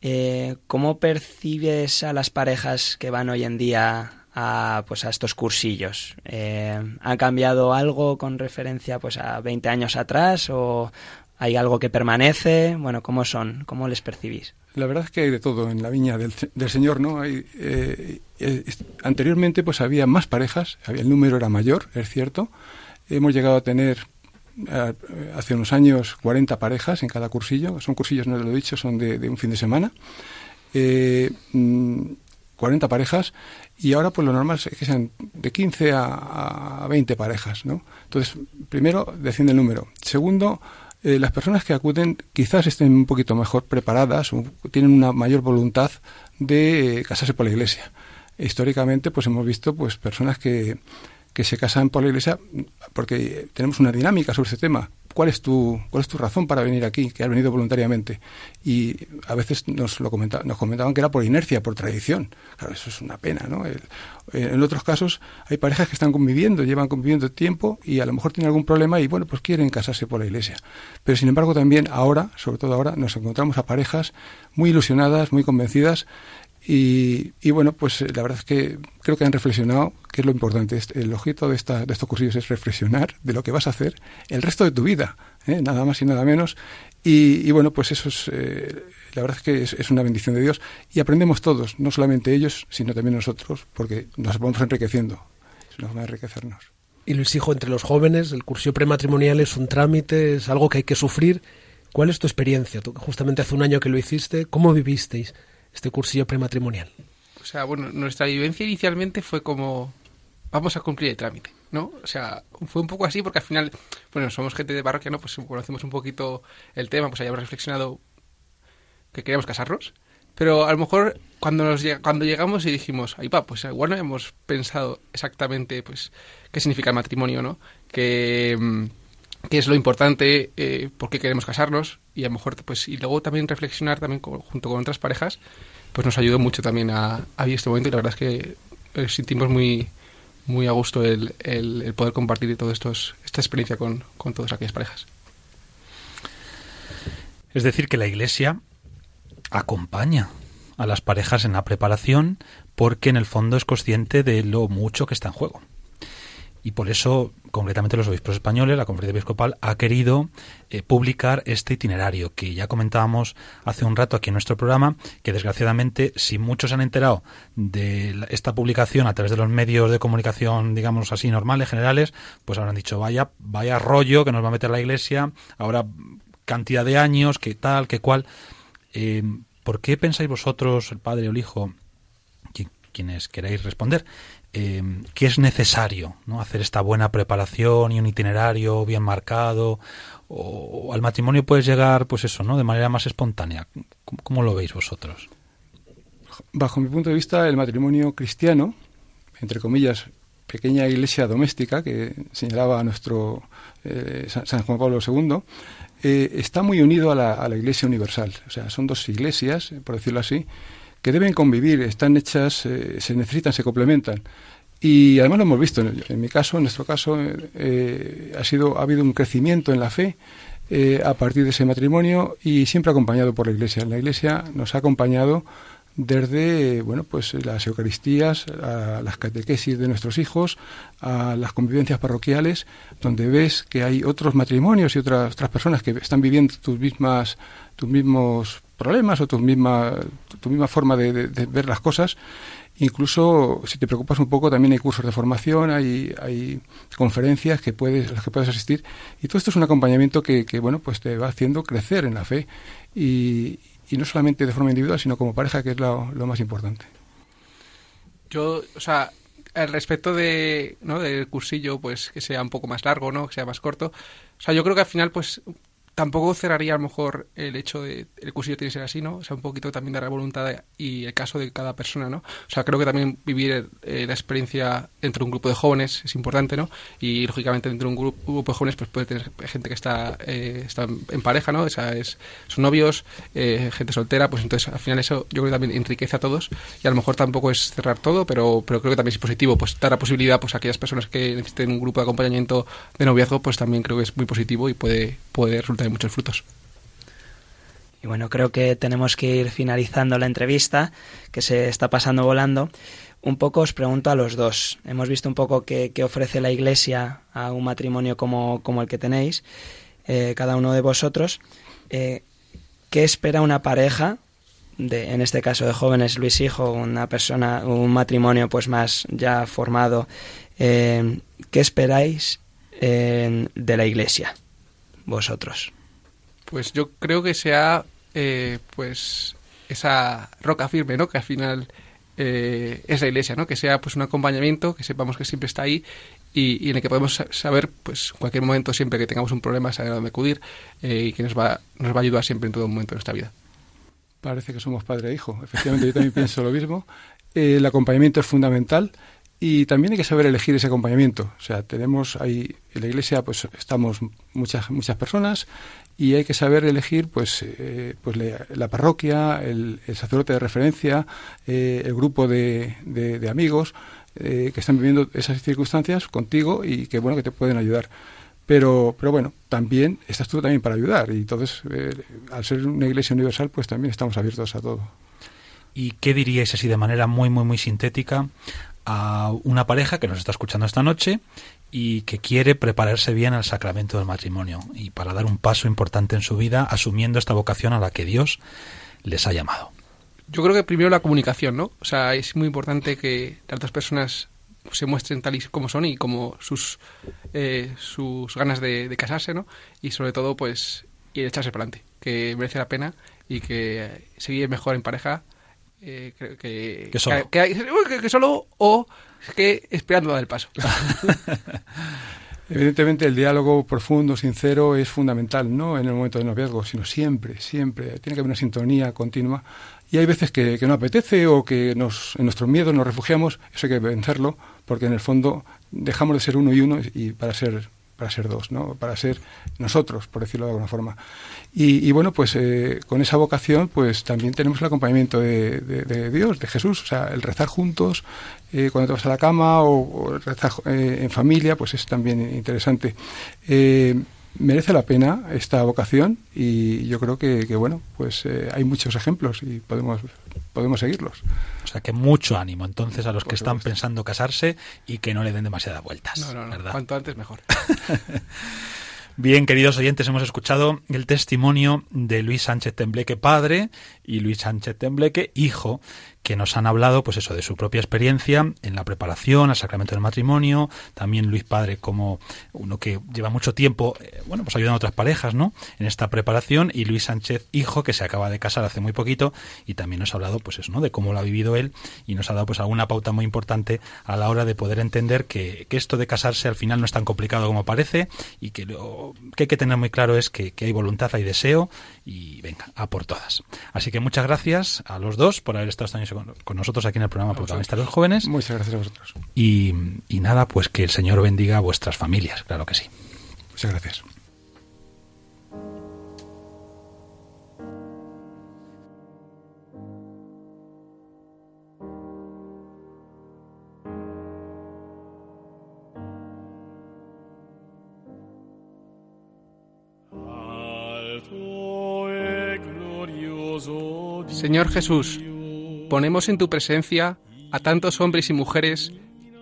Eh, ¿Cómo percibes a las parejas que van hoy en día a, pues, a estos cursillos? Eh, ¿Ha cambiado algo con referencia pues, a 20 años atrás o hay algo que permanece? Bueno, ¿cómo son? ¿Cómo les percibís? La verdad es que hay de todo en la viña del, del Señor, ¿no? Hay, eh, eh, anteriormente pues había más parejas, había, el número era mayor, es cierto. Hemos llegado a tener hace unos años 40 parejas en cada cursillo. Son cursillos, no lo he dicho, son de, un fin de semana. Eh, mm, 40 parejas y ahora pues lo normal es que sean de 15 a, a 20 parejas, ¿no? Entonces, primero, desciende el número. Segundo, eh, las personas que acuden quizás estén un poquito mejor preparadas tienen una mayor voluntad de eh, casarse por la iglesia. Históricamente, pues hemos visto pues personas que, que se casan por la iglesia porque tenemos una dinámica sobre este tema. ¿Cuál es tu, cuál es tu razón para venir aquí? Que has venido voluntariamente. Y a veces nos lo comenta, nos comentaban que era por inercia, por tradición. Claro, eso es una pena, ¿no? En otros casos hay parejas que están conviviendo, llevan conviviendo tiempo y a lo mejor tienen algún problema y bueno, pues quieren casarse por la iglesia. Pero sin embargo también ahora, sobre todo ahora, nos encontramos a parejas muy ilusionadas, muy convencidas y, bueno, pues eh, la verdad es que creo que han reflexionado, que es lo importante. Este- El objeto de, esta, de estos cursillos es reflexionar de lo que vas a hacer el resto de tu vida, ¿eh? nada más y nada menos. Y, bueno, pues eso es, eh, la verdad es que es, una bendición de Dios. Y aprendemos todos, no solamente ellos, sino también nosotros, porque nos vamos enriqueciendo. Es una forma de enriquecernos. Y Luis Hijo, entre los jóvenes, el cursillo prematrimonial es un trámite, es algo que hay que sufrir. ¿Cuál es tu experiencia? Tú justamente hace un año que lo hiciste, ¿cómo vivisteis este cursillo prematrimonial? O sea, bueno, nuestra vivencia inicialmente fue como, vamos a cumplir el trámite, ¿no? O sea, fue un poco así porque al final, bueno, somos gente de parroquia, ¿no? Pues conocemos un poquito el tema, pues hayamos reflexionado que queríamos casarnos. Pero a lo mejor cuando, nos, lleg- cuando llegamos y dijimos, ahí va, pues igual no hemos pensado exactamente, pues, qué significa el matrimonio, ¿no? Que, mm, qué es lo importante, eh, por qué queremos casarnos y a lo mejor, pues, y luego también reflexionar también junto con otras parejas, pues nos ayudó mucho también a, a este momento y la verdad es que eh, sentimos muy muy a gusto el, el, poder compartir todo estos, esta experiencia con, con todas aquellas parejas. Es decir, que la Iglesia acompaña a las parejas en la preparación porque en el fondo es consciente de lo mucho que está en juego. Y por eso, concretamente los obispos españoles, la conferencia episcopal, ha querido eh, publicar este itinerario que ya comentábamos hace un rato aquí en nuestro programa, que desgraciadamente, si muchos se han enterado de esta publicación a través de los medios de comunicación, digamos así, normales, generales, pues habrán dicho, vaya, vaya rollo que nos va a meter la Iglesia, ahora cantidad de años, que tal, que cual. Eh, ¿Por qué pensáis vosotros, el padre o el hijo, qui- quienes queráis responder, eh, que es necesario ¿no? hacer esta buena preparación y un itinerario bien marcado? O, al matrimonio puedes llegar, pues eso, ¿no? De manera más espontánea. ¿Cómo, lo veis vosotros? Bajo mi punto de vista, el matrimonio cristiano, entre comillas, pequeña iglesia doméstica que señalaba nuestro eh, San Juan Pablo II, eh, está muy unido a la, a la iglesia universal. O sea, son dos iglesias, por decirlo así, que deben convivir, están hechas, eh, se necesitan, se complementan. Y además lo hemos visto, en, mi caso, en nuestro caso, eh, eh, ha, sido, ha habido un crecimiento en la fe a partir de ese matrimonio y siempre acompañado por la Iglesia. La Iglesia nos ha acompañado desde bueno pues las Eucaristías, a las catequesis de nuestros hijos, a las convivencias parroquiales, donde ves que hay otros matrimonios y otras, otras personas que están viviendo tus mismas tus mismos problemas o tus misma, tu, tu misma forma de, de, de ver las cosas. Incluso, si te preocupas un poco, también hay cursos de formación, hay, hay conferencias que puedes, a las que puedes asistir. Y todo esto es un acompañamiento que, que bueno, pues te va haciendo crecer en la fe. Y, y no solamente de forma individual, sino como pareja, que es lo, lo más importante. Yo, o sea, al respecto de, ¿no? del cursillo, pues que sea un poco más largo, ¿no? Que sea más corto. O sea, yo creo que al final, pues tampoco cerraría a lo mejor el hecho de el cursillo tiene que ser así, ¿no? O sea, un poquito también de la voluntad y el caso de cada persona, ¿no? O sea, creo que también vivir eh, la experiencia entre un grupo de jóvenes es importante, ¿no? Y lógicamente dentro de un grupo, grupo de jóvenes pues puede tener gente que está, eh, está en pareja, ¿no? O sea, es, son novios, eh, gente soltera, pues entonces al final eso yo creo que también enriquece a todos y a lo mejor tampoco es cerrar todo, pero, pero creo que también es positivo, pues dar la posibilidad pues a aquellas personas que necesiten un grupo de acompañamiento de noviazgo, pues también creo que es muy positivo y puede, puede resultar muchos frutos. Y bueno, creo que tenemos que ir finalizando la entrevista, que se está pasando volando. Un poco os pregunto a los dos. Hemos visto un poco qué, ofrece la Iglesia a un matrimonio como, como el que tenéis, eh, cada uno de vosotros. Eh, ¿Qué espera una pareja, de, en este caso de jóvenes, Luis Hijo, una persona, un matrimonio pues más ya formado? Eh, ¿Qué esperáis de la Iglesia, vosotros? Pues yo creo que sea pues esa roca firme, ¿no? Que al final eh, es la iglesia, ¿no? Que sea pues un acompañamiento, que sepamos que siempre está ahí y, en el que podemos saber, pues en cualquier momento, siempre que tengamos un problema, saber a dónde acudir eh, y que nos va, nos va a ayudar siempre en todo momento de nuestra vida. Parece que somos padre e hijo. Efectivamente, yo también [LAUGHS] pienso lo mismo. Eh, el acompañamiento es fundamental y también hay que saber elegir ese acompañamiento. O sea, tenemos ahí en la iglesia, pues estamos muchas muchas personas y hay que saber elegir pues, eh, pues la, parroquia, el, sacerdote de referencia, eh, el grupo de, de, amigos eh, que están viviendo esas circunstancias contigo y que bueno que te pueden ayudar. Pero, pero bueno, también estás tú también para ayudar y entonces al ser una iglesia universal pues también estamos abiertos a todo. ¿Y qué diríais así de manera muy muy muy sintética a una pareja que nos está escuchando esta noche y que quiere prepararse bien al sacramento del matrimonio y para dar un paso importante en su vida asumiendo esta vocación a la que Dios les ha llamado. Yo creo que primero la comunicación, ¿no? O sea, es muy importante que las dos personas se muestren tal y como son y como sus, eh, sus ganas de, casarse, ¿no? Y sobre todo, pues, a echarse para adelante, que merece la pena y que seguir mejor en pareja eh, que, que, solo. Que, solo o que esperando dar el paso. [LAUGHS] Evidentemente el diálogo profundo, sincero, es fundamental, no en el momento del noviazgo, sino siempre, siempre. Tiene que haber una sintonía continua. Y hay veces que, no apetece o que nos, en nuestros miedos nos refugiamos, eso hay que vencerlo, porque en el fondo dejamos de ser uno y uno y para ser para ser dos, ¿no? para ser nosotros, por decirlo de alguna forma. Y, bueno, pues eh, con esa vocación, pues también tenemos el acompañamiento de, Dios, de Jesús, o sea, el rezar juntos eh, cuando te vas a la cama o, rezar eh, en familia, pues es también interesante merece la pena esta vocación y yo creo que, bueno, pues eh, hay muchos ejemplos y podemos, podemos seguirlos. O sea que mucho ánimo entonces a los que están pensando casarse y que no le den demasiadas vueltas. No, no, no. Cuanto antes mejor. [LAUGHS] Bien, queridos oyentes, hemos escuchado el testimonio de Luis Sánchez Tembleque padre y Luis Sánchez Tembleque hijo, que nos han hablado, pues eso, de su propia experiencia en la preparación al sacramento del matrimonio, también Luis Padre como uno que lleva mucho tiempo, eh, bueno, pues ayudando a otras parejas, ¿no? En esta preparación, y Luis Sánchez, hijo, que se acaba de casar hace muy poquito, y también nos ha hablado, pues eso, ¿no? De cómo lo ha vivido él, y nos ha dado, pues, alguna pauta muy importante a la hora de poder entender que, que esto de casarse al final no es tan complicado como parece, y que lo que hay que tener muy claro es que, que hay voluntad, hay deseo, y venga, a por todas. Así que muchas gracias a los dos por haber estado esta con, nosotros aquí en el programa Protagonistas de los Jóvenes. Muchas gracias a vosotros. Y, y nada, pues que el Señor bendiga a vuestras familias, claro que sí. Muchas gracias. Señor Jesús, ponemos en tu presencia a tantos hombres y mujeres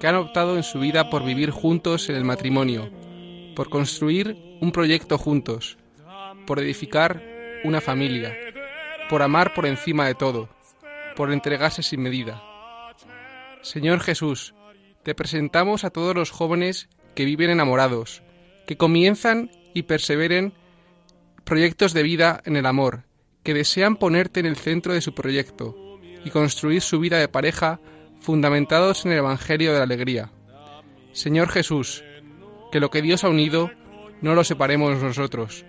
que han optado en su vida por vivir juntos en el matrimonio, por construir un proyecto juntos, por edificar una familia, por amar por encima de todo, por entregarse sin medida. Señor Jesús, te presentamos a todos los jóvenes que viven enamorados, que comienzan y perseveren proyectos de vida en el amor, que desean ponerte en el centro de su proyecto, y construir su vida de pareja fundamentados en el Evangelio de la Alegría. Señor Jesús, que lo que Dios ha unido no lo separemos nosotros,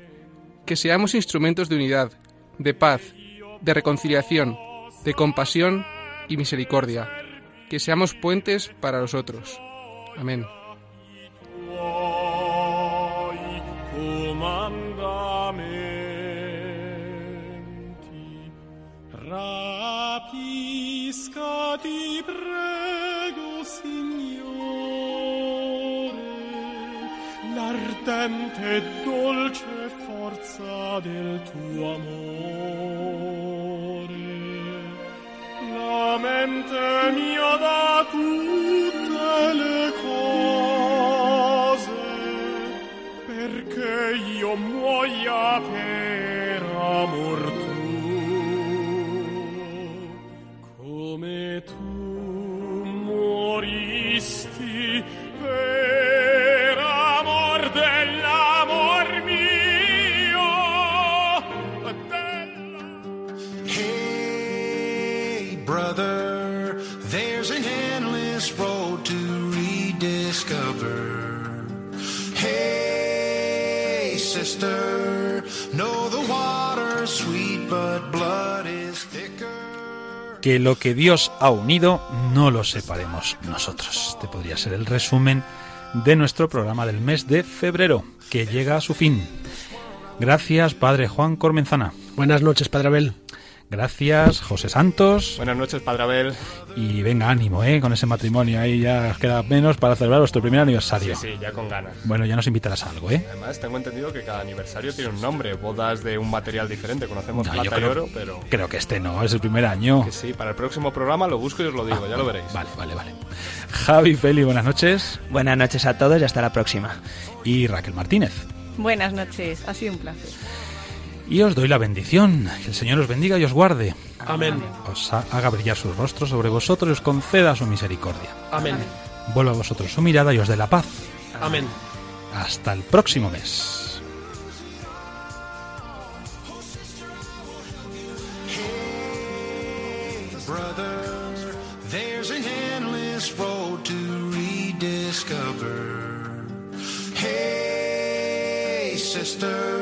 que seamos instrumentos de unidad, de paz, de reconciliación, de compasión y misericordia, que seamos puentes para los otros. Amén. Ti prego, Signore, la ardente e dolce forza del tuo amore. La mente mia da tutte le cose, perché io muoia per Que lo que Dios ha unido no lo separemos nosotros. Este podría ser el resumen de nuestro programa del mes de febrero, que llega a su fin. Gracias, Padre Juan Cormenzana. Buenas noches, Padre Abel. Gracias, José Santos. Buenas noches, Padre Abel. Y venga, ánimo, ¿eh? Con ese matrimonio. Ahí ya os queda menos para celebrar vuestro primer aniversario. Sí, sí, ya con ganas. Bueno, ya nos invitarás a algo, ¿eh? Además, tengo entendido que cada aniversario tiene un nombre, bodas de un material diferente. Conocemos No, plata y oro, pero creo que este no, es el primer año. que sí, para el próximo programa lo busco y os lo digo, ya lo veréis. Vale, vale, vale. Javi Feli, buenas noches. Buenas noches a todos y hasta la próxima. Y Raquel Martínez. Buenas noches, ha sido un placer. Y os doy la bendición. Que el Señor os bendiga y os guarde. Amén. Os ha- haga brillar sus rostros sobre vosotros y os conceda su misericordia. Amén. Vuelva a vosotros su mirada y os dé la paz. Amén. Hasta el próximo mes. brother. There's an endless road to rediscover. Hey, sister,